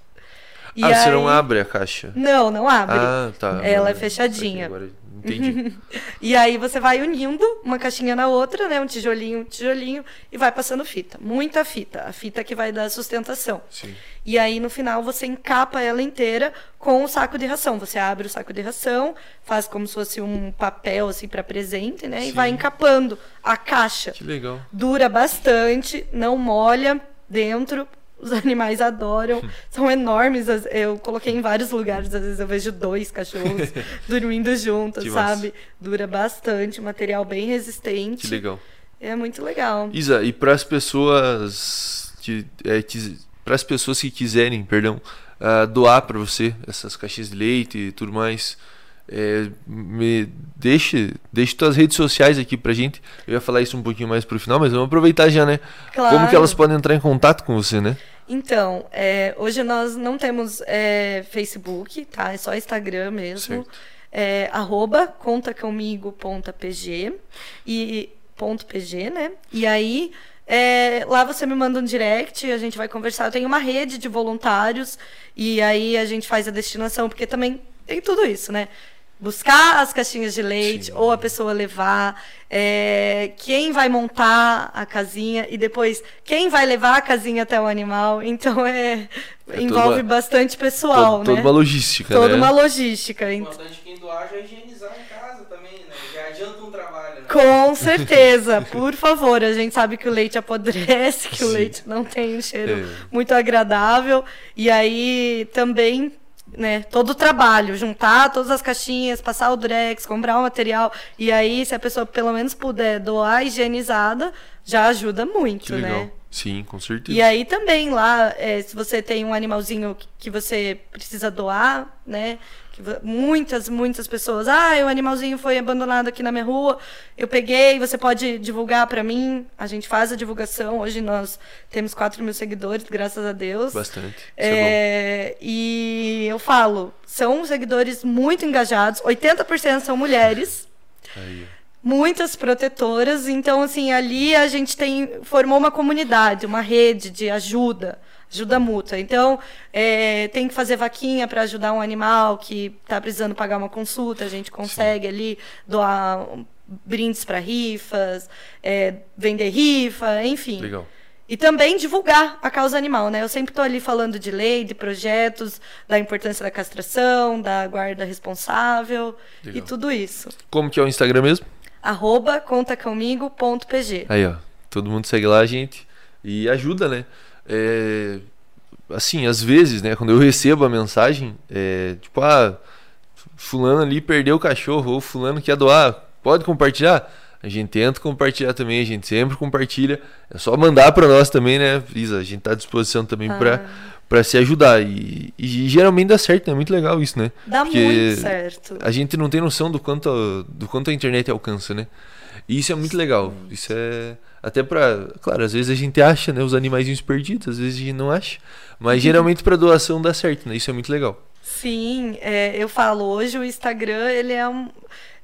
[SPEAKER 2] E
[SPEAKER 1] ah, você
[SPEAKER 2] aí-
[SPEAKER 1] não abre a caixa?
[SPEAKER 2] Não, não abre.
[SPEAKER 1] Ah, tá.
[SPEAKER 2] Ela é fechadinha.
[SPEAKER 1] Agora entendi.
[SPEAKER 2] E aí você vai unindo uma caixinha na outra, né, um tijolinho, um tijolinho e vai passando fita, muita fita, a fita que vai dar sustentação.
[SPEAKER 1] Sim.
[SPEAKER 2] E aí no final você encapa ela inteira com o saco de ração. Você abre o saco de ração, faz como se fosse um papel assim para presente, né, e
[SPEAKER 1] Sim.
[SPEAKER 2] vai encapando a caixa.
[SPEAKER 1] Que legal.
[SPEAKER 2] Dura bastante, não molha dentro. Os animais adoram, são enormes. Eu coloquei em vários lugares, às vezes eu vejo dois cachorros dormindo juntos,
[SPEAKER 1] Que massa.
[SPEAKER 2] sabe? Dura bastante, material bem resistente.
[SPEAKER 1] Que legal.
[SPEAKER 2] É muito legal.
[SPEAKER 1] Isa, e para as pessoas que é, para as pessoas que quiserem, perdão, ah, doar para você essas caixinhas de leite e tudo mais, é, me deixe, deixe tuas redes sociais aqui pra gente. Eu ia falar isso um pouquinho mais pro final, mas vamos aproveitar já, né?
[SPEAKER 2] Claro.
[SPEAKER 1] Como que elas podem entrar em contato com você, né?
[SPEAKER 2] Então, é, hoje nós não temos é, Facebook, tá? É só Instagram mesmo.
[SPEAKER 1] Certo.
[SPEAKER 2] É, arroba contacomigo.pg e ponto .pg, né? E aí, é, lá você me manda um direct, a gente vai conversar. Eu tenho uma rede de voluntários e aí a gente faz a destinação, porque também tem tudo isso, né? Buscar as caixinhas de leite
[SPEAKER 1] Sim.
[SPEAKER 2] ou a pessoa levar, é, quem vai montar a casinha e depois quem vai levar a casinha até o animal. Então é,
[SPEAKER 1] É
[SPEAKER 2] envolve
[SPEAKER 1] toda-
[SPEAKER 2] bastante pessoal,
[SPEAKER 1] Todo- toda
[SPEAKER 2] né?
[SPEAKER 1] uma logística,
[SPEAKER 2] Toda
[SPEAKER 1] né?
[SPEAKER 2] uma logística.
[SPEAKER 3] O importante quem doar já higienizar em casa também, né? Já adianta um trabalho, né?
[SPEAKER 2] Com certeza, por favor. A gente sabe que o leite apodrece, que o
[SPEAKER 1] Sim.
[SPEAKER 2] leite não tem um cheiro
[SPEAKER 1] É.
[SPEAKER 2] muito agradável. E aí também, né, todo o trabalho, juntar todas as caixinhas, passar o durex, comprar o material. E aí, se a pessoa pelo menos puder doar higienizada, já ajuda muito,
[SPEAKER 1] Que legal.
[SPEAKER 2] né?
[SPEAKER 1] Sim, com certeza.
[SPEAKER 2] E aí também lá, é, se você tem um animalzinho que você precisa doar, né? Que muitas, muitas pessoas, ah, o animalzinho foi abandonado aqui na minha rua, eu peguei, você pode divulgar para mim, a gente faz a divulgação. Hoje nós temos 4 mil seguidores, graças a Deus.
[SPEAKER 1] Bastante. É.
[SPEAKER 2] É, e eu falo, são seguidores muito engajados, 80% são mulheres
[SPEAKER 1] Aí,
[SPEAKER 2] muitas protetoras, então assim, ali a gente tem formou uma comunidade, uma rede de ajuda, ajuda mútua. Então, é, tem que fazer vaquinha para ajudar um animal que está precisando pagar uma consulta, a gente consegue ali doar brindes para rifas, é, vender rifa, enfim.
[SPEAKER 1] Legal.
[SPEAKER 2] E também divulgar a causa animal, né? Eu sempre estou ali falando de lei, de projetos, da importância da castração, da guarda responsável
[SPEAKER 1] Legal.
[SPEAKER 2] e tudo isso.
[SPEAKER 1] Como que é o Instagram mesmo?
[SPEAKER 2] Arroba contacomigo.pg.
[SPEAKER 1] Aí, ó. Todo mundo segue lá, gente. E ajuda, né? É, assim, às vezes, né? Quando eu recebo a mensagem, é, tipo, ah, fulano ali perdeu o cachorro, ou fulano quer doar, pode compartilhar? A gente tenta compartilhar também, a gente sempre compartilha. É só mandar para nós também, né, Isa? A gente tá à disposição também
[SPEAKER 2] Ah.
[SPEAKER 1] para para se ajudar. E, e, geralmente dá certo, né? É muito legal isso, né?
[SPEAKER 2] Dá Porque muito certo.
[SPEAKER 1] A gente não tem noção do quanto, do quanto a internet alcança, né? E isso é muito legal. Isso é. Até pra. Claro, às vezes a gente acha, né? Os animaizinhos perdidos, às vezes a gente não acha. Mas geralmente para doação dá certo, né? Isso é muito legal.
[SPEAKER 2] Sim, é, eu falo, hoje o Instagram, ele é um.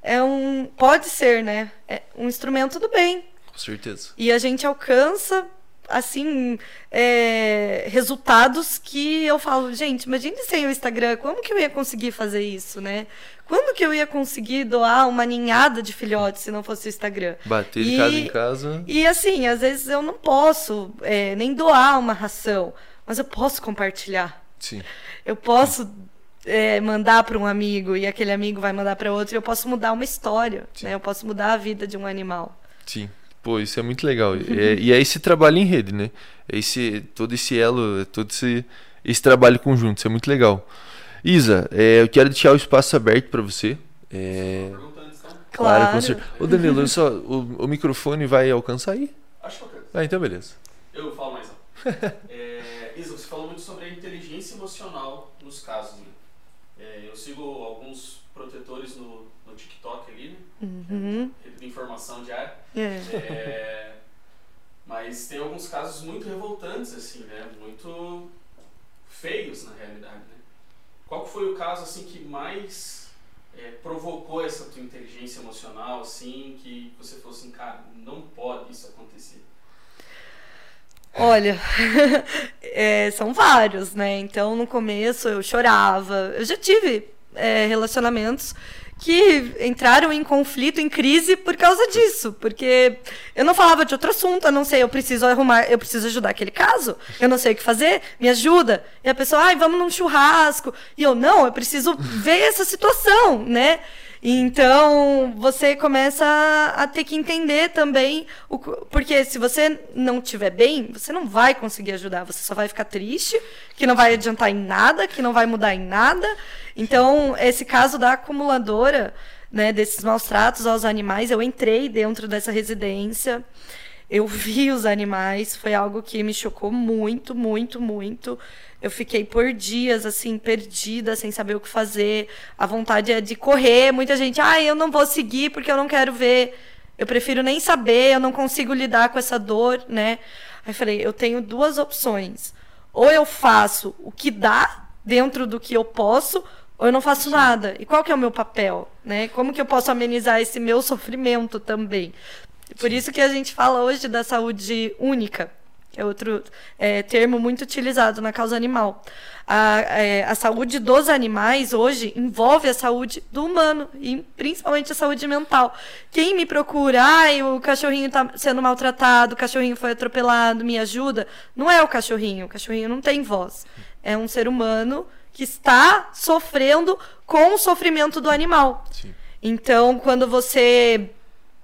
[SPEAKER 2] É um. Pode ser, né? É um instrumento do bem.
[SPEAKER 1] Com certeza.
[SPEAKER 2] E a gente alcança assim, é, resultados que eu falo, gente, imagine sem o Instagram, como que eu ia conseguir fazer isso, né? Quando que eu ia conseguir doar uma ninhada de filhotes se não fosse o Instagram?
[SPEAKER 1] Bater de e, casa em casa.
[SPEAKER 2] E assim, às vezes eu não posso é, nem doar uma ração, mas eu posso compartilhar.
[SPEAKER 1] Sim.
[SPEAKER 2] Eu posso é, mandar para um amigo e aquele amigo vai mandar para outro. E eu posso mudar uma história, Sim. né? Eu posso mudar a vida de um animal.
[SPEAKER 1] Sim. Pô, isso é muito legal. É, e é esse trabalho em rede, né? É esse, todo esse elo, todo esse, esse trabalho conjunto. Isso é muito legal. Isa, é, eu quero deixar o espaço aberto para você. É...
[SPEAKER 2] Claro,
[SPEAKER 1] com certeza. Ô Danilo, só, o, o microfone vai alcançar aí?
[SPEAKER 4] Acho que alcança.
[SPEAKER 1] Ah, então beleza.
[SPEAKER 4] Eu falo mais é, Isa, você falou muito sobre a inteligência emocional nos casos, né? É, eu sigo alguns protetores no, no TikTok ali, né?
[SPEAKER 2] Uhum.
[SPEAKER 4] De informação diária.
[SPEAKER 2] É.
[SPEAKER 4] é. mas tem alguns casos muito revoltantes, assim, né? Muito feios, na realidade, né? Qual foi o caso, assim, que mais é, provocou essa tua inteligência emocional, assim, que você falou assim, cara, não pode isso acontecer?
[SPEAKER 2] Olha, é, são vários, né? Então, no começo eu chorava. Eu já tive é, relacionamentos que entraram em conflito, em crise por causa disso, porque eu não falava de outro assunto, eu não sei, eu preciso arrumar, eu preciso ajudar aquele caso, eu não sei o que fazer, me ajuda. E a pessoa, ai, vamos num churrasco. E eu, não, eu preciso ver essa situação, né? Então, você começa a, ter que entender também, o, porque se você não estiver bem, você não vai conseguir ajudar, você só vai ficar triste, que não vai adiantar em nada, que não vai mudar em nada. Então, esse caso da acumuladora, né, desses maus tratos aos animais, eu entrei dentro dessa residência, eu vi os animais, foi algo que me chocou muito, muito, muito. Eu fiquei por dias, assim, perdida, sem saber o que fazer. A vontade é de correr. Muita gente, ah, eu não vou seguir porque eu não quero ver. Eu prefiro nem saber, eu não consigo lidar com essa dor, né? Aí falei, eu tenho duas opções. Ou eu faço o que dá dentro do que eu posso, ou eu não faço nada. E qual que é o meu papel, né? Como que eu posso amenizar esse meu sofrimento também? Por isso que a gente fala hoje da saúde única que é outro é, termo muito utilizado na causa animal. A, é, a saúde dos animais hoje envolve a saúde do humano e principalmente a saúde mental. Quem me procura, ai, o cachorrinho está sendo maltratado, o cachorrinho foi atropelado, me ajuda, não é o cachorrinho, o cachorrinho não tem voz. É um ser humano que está sofrendo com o sofrimento do animal.
[SPEAKER 1] Sim.
[SPEAKER 2] Então, quando você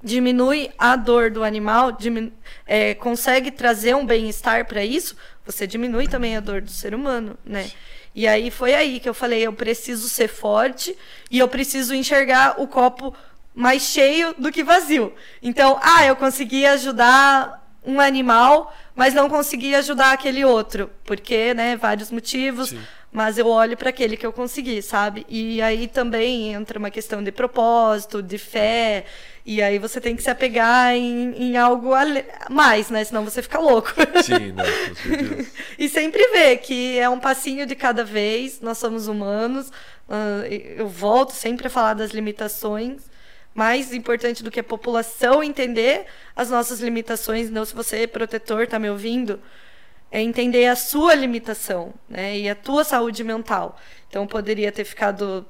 [SPEAKER 2] diminui a dor do animal, diminu é, consegue trazer um bem-estar para isso, você diminui também a dor do ser humano, né? E aí foi aí que eu falei, eu preciso ser forte e eu preciso enxergar o copo mais cheio do que vazio. Então, ah, eu consegui ajudar um animal, mas não consegui ajudar aquele outro, porque, né, vários motivos. Sim mas eu olho para aquele que eu consegui, sabe? E aí também entra uma questão de propósito, de fé, e aí você tem que se apegar em, em algo mais, né? Senão você fica louco.
[SPEAKER 1] Sim, com certeza.
[SPEAKER 2] e sempre ver que é um passinho de cada vez, nós somos humanos. Eu volto sempre a falar das limitações. Mais importante do que a população entender as nossas limitações, não se você, protetor, está me ouvindo, é entender a sua limitação, né? E a tua saúde mental. Então poderia ter ficado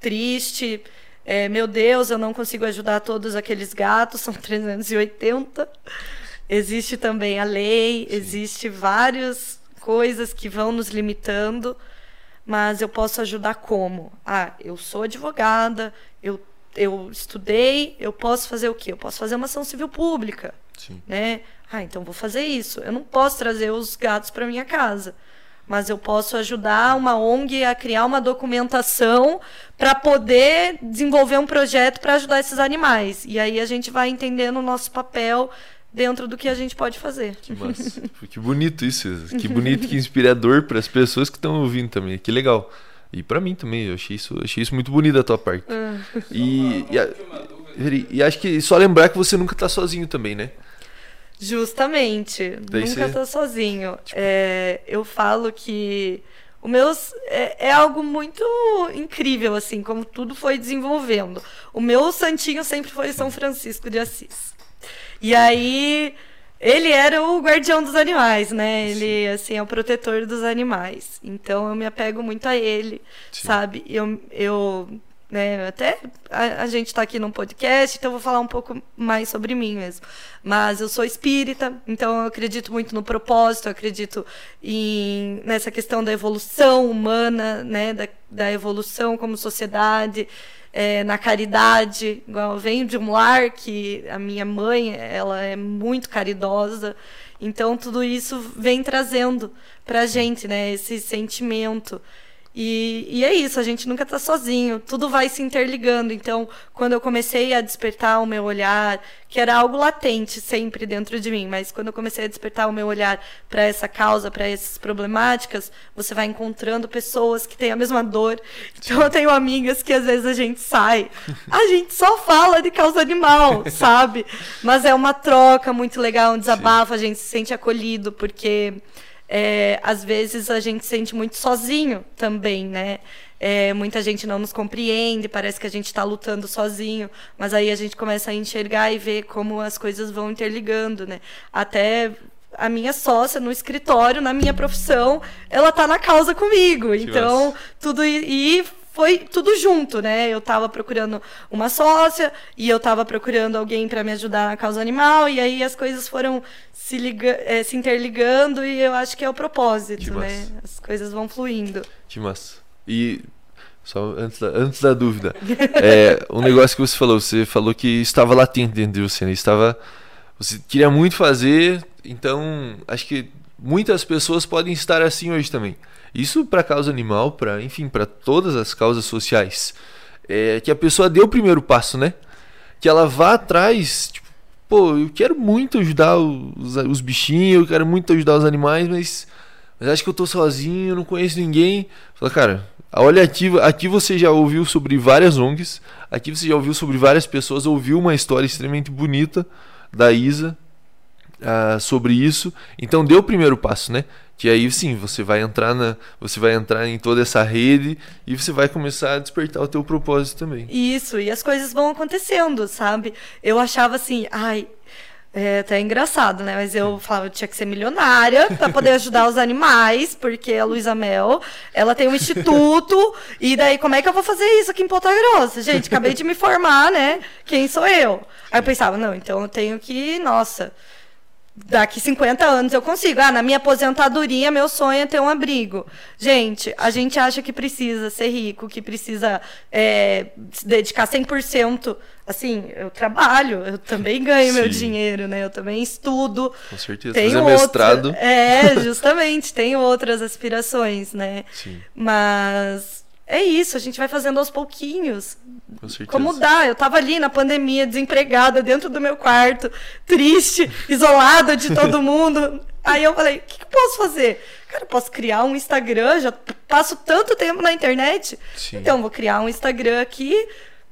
[SPEAKER 2] triste, é, meu Deus, eu não consigo ajudar todos aqueles gatos, são 380. Existe também a lei, Sim. existe várias coisas que vão nos limitando, mas eu posso ajudar como? Ah, eu sou advogada, eu, eu estudei, eu posso fazer o quê? Eu posso fazer uma ação civil pública,
[SPEAKER 1] Sim.
[SPEAKER 2] né? Ah, então vou fazer isso. Eu não posso trazer os gatos para minha casa mas eu posso ajudar uma ONG a criar uma documentação para poder desenvolver um projeto para ajudar esses animais. E aí a gente vai entendendo o nosso papel dentro do que a gente pode fazer.
[SPEAKER 1] Que massa. que bonito isso. Que bonito, que inspirador para as pessoas que estão ouvindo também. Que legal. E para mim também, eu achei isso, achei isso muito bonito da tua parte.
[SPEAKER 2] Ah.
[SPEAKER 1] E, e, a- e acho que só lembrar que você nunca tá sozinho também, né?
[SPEAKER 2] Justamente.
[SPEAKER 1] Daí
[SPEAKER 2] Nunca tô sozinho. É, eu falo que o meus é, é algo muito incrível, assim, como tudo foi desenvolvendo. O meu santinho sempre foi São Francisco de Assis. E aí, ele era o guardião dos animais, né? Ele, assim, é o protetor dos animais. Então, eu me apego muito a ele,
[SPEAKER 1] Sim.
[SPEAKER 2] sabe? Eu, eu né, até a, a gente está aqui num podcast, então vou falar um pouco mais sobre mim mesmo. Mas eu sou espírita, então eu acredito muito no propósito, eu acredito em, nessa questão da evolução humana, né? Da, da evolução como sociedade é, na caridade. Igual eu venho de um lar que a minha mãe ela é muito caridosa. Então tudo isso vem trazendo pra gente, né, esse sentimento. E, e é isso, a gente nunca está sozinho, tudo vai se interligando. Então, quando eu comecei a despertar o meu olhar, que era algo latente sempre dentro de mim, mas quando eu comecei a despertar o meu olhar para essa causa, para essas problemáticas, você vai encontrando pessoas que têm a mesma dor. Então, eu tenho amigas que às vezes a gente sai, a gente só fala de causa animal, sabe? Mas é uma troca muito legal, um desabafo, a gente se sente acolhido, porque é, às vezes a gente se sente muito sozinho também, né? É, muita gente não nos compreende, parece que a gente está lutando sozinho, mas aí a gente começa a enxergar e ver como as coisas vão interligando, né? Até a minha sócia no escritório, na minha profissão, ela tá na causa comigo. então,
[SPEAKER 1] massa.
[SPEAKER 2] tudo e foi tudo junto, né? Eu tava procurando uma sócia e eu tava procurando alguém para me ajudar na causa animal e aí as coisas foram se, liga, eh, se interligando e eu acho que é o propósito, né? As coisas vão fluindo.
[SPEAKER 1] Que massa. E só antes da, antes da dúvida, é, um negócio que você falou, você falou que estava latente dentro de você, né? Estava, você queria muito fazer, então acho que muitas pessoas podem estar assim hoje também. Isso para causa animal, para enfim, para todas as causas sociais, é, que a pessoa dê o primeiro passo, né? Que ela vá atrás, tipo, pô, eu quero muito ajudar os, os bichinhos, eu quero muito ajudar os animais, mas mas acho que eu tô sozinho, eu não conheço ninguém. Fala, cara, olha aqui, aqui você já ouviu sobre várias ONGs, aqui você já ouviu sobre várias pessoas, ouviu uma história extremamente bonita da Isa ah, sobre isso. Então dê o primeiro passo, né? Que aí sim, você vai entrar na, você vai entrar em toda essa rede e você vai começar a despertar o teu propósito também.
[SPEAKER 2] Isso, e as coisas vão acontecendo, sabe? Eu achava assim, ai, é até engraçado, né? Mas eu falava, eu tinha que ser milionária para poder ajudar os animais, porque a Luísa Mel, ela tem um instituto, e daí como é que eu vou fazer isso aqui em Ponta Grossa? Gente, acabei de me formar, né? Quem sou eu? Aí eu pensava, não, então eu tenho que, nossa, daqui 50 anos eu consigo. Ah, na minha aposentadoria, meu sonho é ter um abrigo. Gente, a gente acha que precisa ser rico, que precisa é, se dedicar 100%. Assim, eu trabalho, eu também ganho meu
[SPEAKER 1] Sim.
[SPEAKER 2] dinheiro, né? Eu também estudo.
[SPEAKER 1] Com certeza.
[SPEAKER 2] Tenho
[SPEAKER 1] Fazer
[SPEAKER 2] outra-
[SPEAKER 1] mestrado.
[SPEAKER 2] É, justamente, tenho outras aspirações, né?
[SPEAKER 1] Sim,
[SPEAKER 2] Mas é isso, a gente vai fazendo aos pouquinhos. Como dá? Eu tava ali na pandemia, desempregada, dentro do meu quarto, triste, isolada de todo mundo. Aí eu falei, o que, que eu posso fazer? Cara, posso criar um Instagram, já passo tanto tempo na internet.
[SPEAKER 1] Sim.
[SPEAKER 2] Então, vou criar um Instagram aqui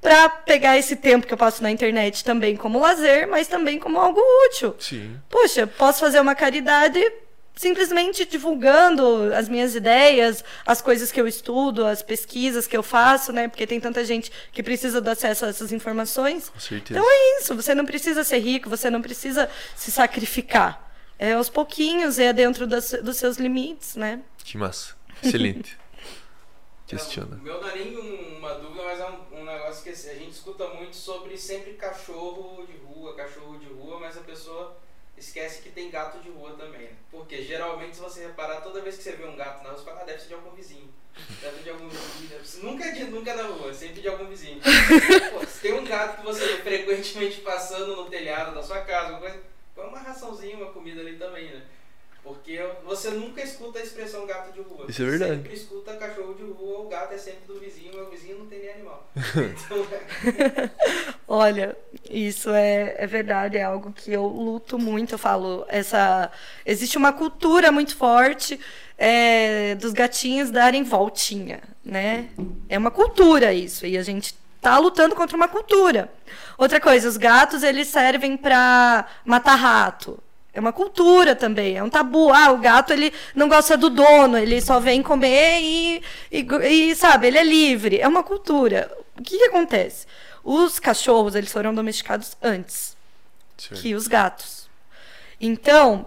[SPEAKER 2] pra pegar esse tempo que eu passo na internet também como lazer, mas também como algo útil.
[SPEAKER 1] Sim.
[SPEAKER 2] Poxa, posso fazer uma caridade simplesmente divulgando as minhas ideias, as coisas que eu estudo, as pesquisas que eu faço, né? Porque tem tanta gente que precisa do acesso a essas informações.
[SPEAKER 1] Com certeza.
[SPEAKER 2] Então é isso, você não precisa ser rico, você não precisa se sacrificar. É aos pouquinhos, é dentro das- dos seus limites, né?
[SPEAKER 1] Que massa. Excelente. Questiona.
[SPEAKER 3] Meu não é nem um- uma dúvida, mas é um, um negócio que assim, a gente escuta muito sobre sempre cachorro de rua, cachorro de rua, mas a pessoa esquece que tem gato de rua também. né? Porque geralmente, se você reparar, toda vez que você vê um gato na rua, você fala, ah, deve ser de algum vizinho. Deve de algum vizinho. deve ser-" Nunca é, de, nunca é na rua, é sempre de algum vizinho. Pô, se tem um gato que você frequentemente passando no telhado da sua casa, alguma coisa, põe uma raçãozinha, uma comida ali também, né? Porque você nunca escuta a expressão gato de rua.
[SPEAKER 1] Isso é verdade.
[SPEAKER 3] Sempre escuta cachorro de rua, o gato é sempre do vizinho, meu vizinho não tem nem animal. Então, é,
[SPEAKER 2] Olha, isso é, é verdade, é algo que eu luto muito. Eu falo, essa existe uma cultura muito forte é, dos gatinhos darem voltinha, né? É uma cultura isso, e a gente tá lutando contra uma cultura. Outra coisa, os gatos eles servem para matar rato. É uma cultura também, é um tabu. Ah, o gato ele não gosta do dono, ele só vem comer e, e, e, sabe, ele é livre. É uma cultura. O que, que acontece? Os cachorros eles foram domesticados antes
[SPEAKER 1] Certo.
[SPEAKER 2] que os gatos. Então,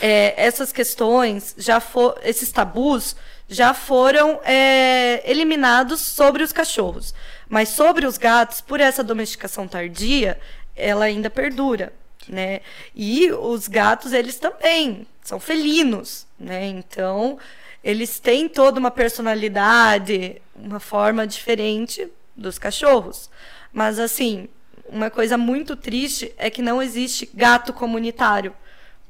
[SPEAKER 2] é, essas questões já for, esses tabus já foram é, eliminados sobre os cachorros, mas sobre os gatos, por essa domesticação tardia, ela ainda perdura, né? E os gatos eles também são felinos, né? Então eles têm toda uma personalidade, uma forma diferente dos cachorros. Mas assim, uma coisa muito triste é que não existe gato comunitário.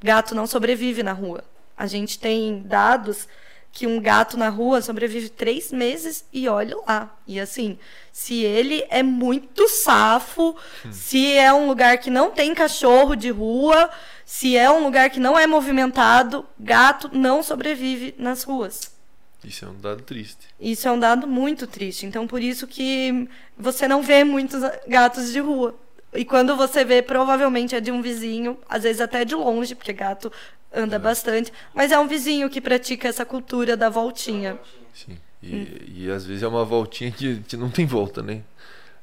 [SPEAKER 2] Gato não sobrevive na rua. A gente tem dados que um gato na rua sobrevive três meses e olha lá. E assim, se ele é muito safo, se é um lugar que não tem cachorro de rua, se é um lugar que não é movimentado, gato não sobrevive nas ruas.
[SPEAKER 1] Isso é um dado triste.
[SPEAKER 2] Isso é um dado muito triste. Então, por isso que você não vê muitos gatos de rua. E quando você vê, provavelmente é de um vizinho, às vezes até de longe, porque gato anda bastante, mas é um vizinho que pratica essa cultura da voltinha.
[SPEAKER 1] Sim. E, e às vezes é uma voltinha que, que não tem volta, né?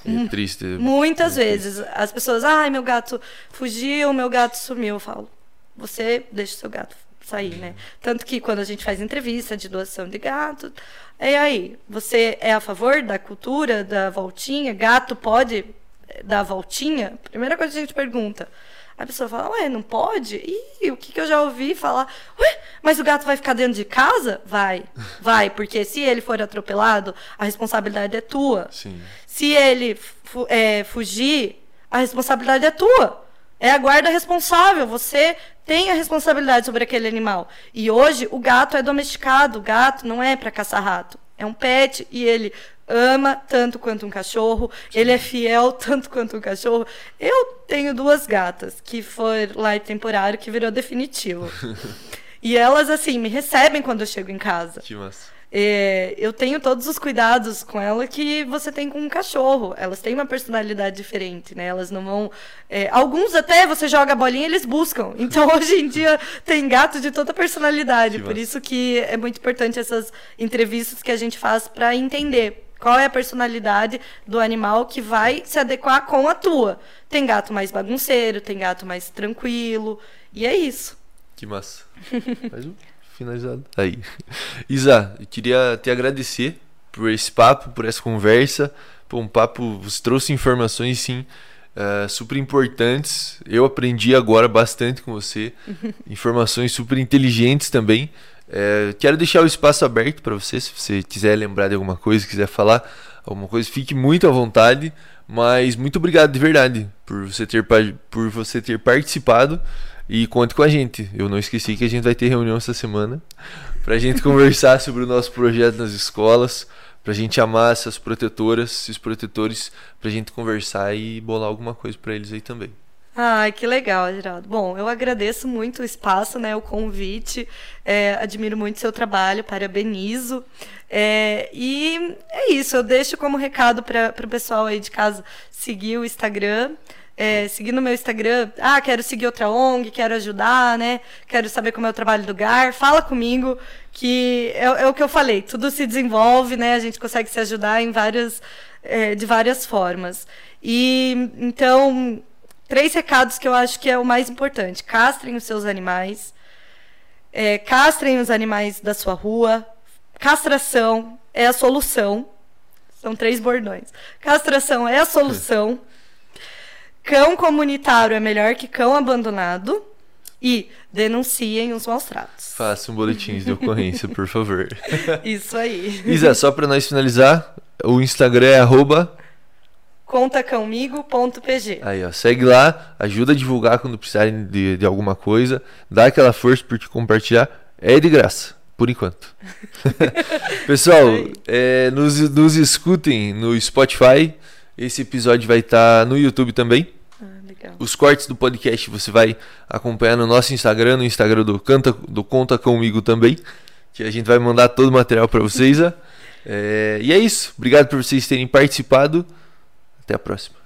[SPEAKER 1] É triste.
[SPEAKER 2] Muitas
[SPEAKER 1] É
[SPEAKER 2] vezes as pessoas, ai, meu gato fugiu, meu gato sumiu. Eu falo, você deixa o seu gato sair, né? Tanto que quando a gente faz entrevista de doação de gato, e aí, você é a favor da cultura da voltinha? Gato pode eh, dar voltinha? Primeira coisa que a gente pergunta. A pessoa fala, ué, não pode? Ih, o que, que eu já ouvi falar? Ué, mas o gato vai ficar dentro de casa? Vai, vai, porque se ele for atropelado, a responsabilidade é tua.
[SPEAKER 1] Sim.
[SPEAKER 2] Se ele fu- é, fugir, a responsabilidade é tua. É a guarda responsável. Você tem a responsabilidade sobre aquele animal. E hoje o gato é domesticado. O gato não é para caçar rato. É um pet e ele ama tanto quanto um cachorro. Ele é fiel tanto quanto um cachorro. Eu tenho duas gatas que foi lar temporário que virou definitivo. e elas assim me recebem quando eu chego em casa.
[SPEAKER 1] Que massa.
[SPEAKER 2] É, eu tenho todos os cuidados com ela que você tem com um cachorro. Elas têm uma personalidade diferente, né? Elas não vão. é, alguns até você joga a bolinha e eles buscam. Então hoje em dia tem gato de toda personalidade.
[SPEAKER 1] Que
[SPEAKER 2] Por
[SPEAKER 1] massa.
[SPEAKER 2] isso que é muito importante essas entrevistas que a gente faz para entender qual é a personalidade do animal que vai se adequar com a tua. Tem gato mais bagunceiro, tem gato mais tranquilo. E é isso.
[SPEAKER 1] Que massa. Mais um finalizado. Aí. Isa, eu queria te agradecer por esse papo, por essa conversa. Pô, um papo, você trouxe informações, sim, eh, super importantes. Eu aprendi agora bastante com você. Informações super inteligentes também. Eh, quero deixar o espaço aberto para você, se você quiser lembrar de alguma coisa, quiser falar alguma coisa, fique muito à vontade. Mas muito obrigado de verdade por você ter, por você ter participado. E conte com a gente. Eu não esqueci que a gente vai ter reunião essa semana pra gente conversar sobre o nosso projeto nas escolas, pra gente amar essas protetoras, esses protetores, pra gente conversar e bolar alguma coisa pra eles aí também.
[SPEAKER 2] Ai, que legal, Geraldo. Bom, eu agradeço muito o espaço, né, o convite. É, admiro muito seu trabalho, parabenizo. É, e é isso, eu deixo como recado para o pessoal aí de casa seguir o Instagram. É, seguir no meu Instagram, ah, quero seguir outra ONG, quero ajudar, né? Quero saber como é o trabalho do GAR. Fala comigo, que é, é o que eu falei, tudo se desenvolve, né? A gente consegue se ajudar em várias, é, de várias formas. E então, três recados que eu acho que é o mais importante: castrem os seus animais, é, castrem os animais da sua rua. Castração é a solução. São três bordões. Castração é a solução. Cão comunitário é melhor que cão abandonado. E denunciem os maus tratos.
[SPEAKER 1] Faça um boletim de ocorrência, por favor.
[SPEAKER 2] Isso aí.
[SPEAKER 1] Isa, só pra nós finalizar, o Instagram é arroba
[SPEAKER 2] contacomigo.pg.
[SPEAKER 1] Aí, ó, segue lá, ajuda a divulgar quando precisarem de, de alguma coisa, dá aquela força porque compartilhar é de graça, por enquanto. Pessoal, é, nos, nos escutem no Spotify. Esse episódio vai estar no YouTube também.
[SPEAKER 2] Ah.
[SPEAKER 1] Os cortes do podcast você vai acompanhar no nosso Instagram, no Instagram do, Canta, do Conta Comigo também, que a gente vai mandar todo o material para vocês. É, e é isso. Obrigado por vocês terem participado. Até a próxima.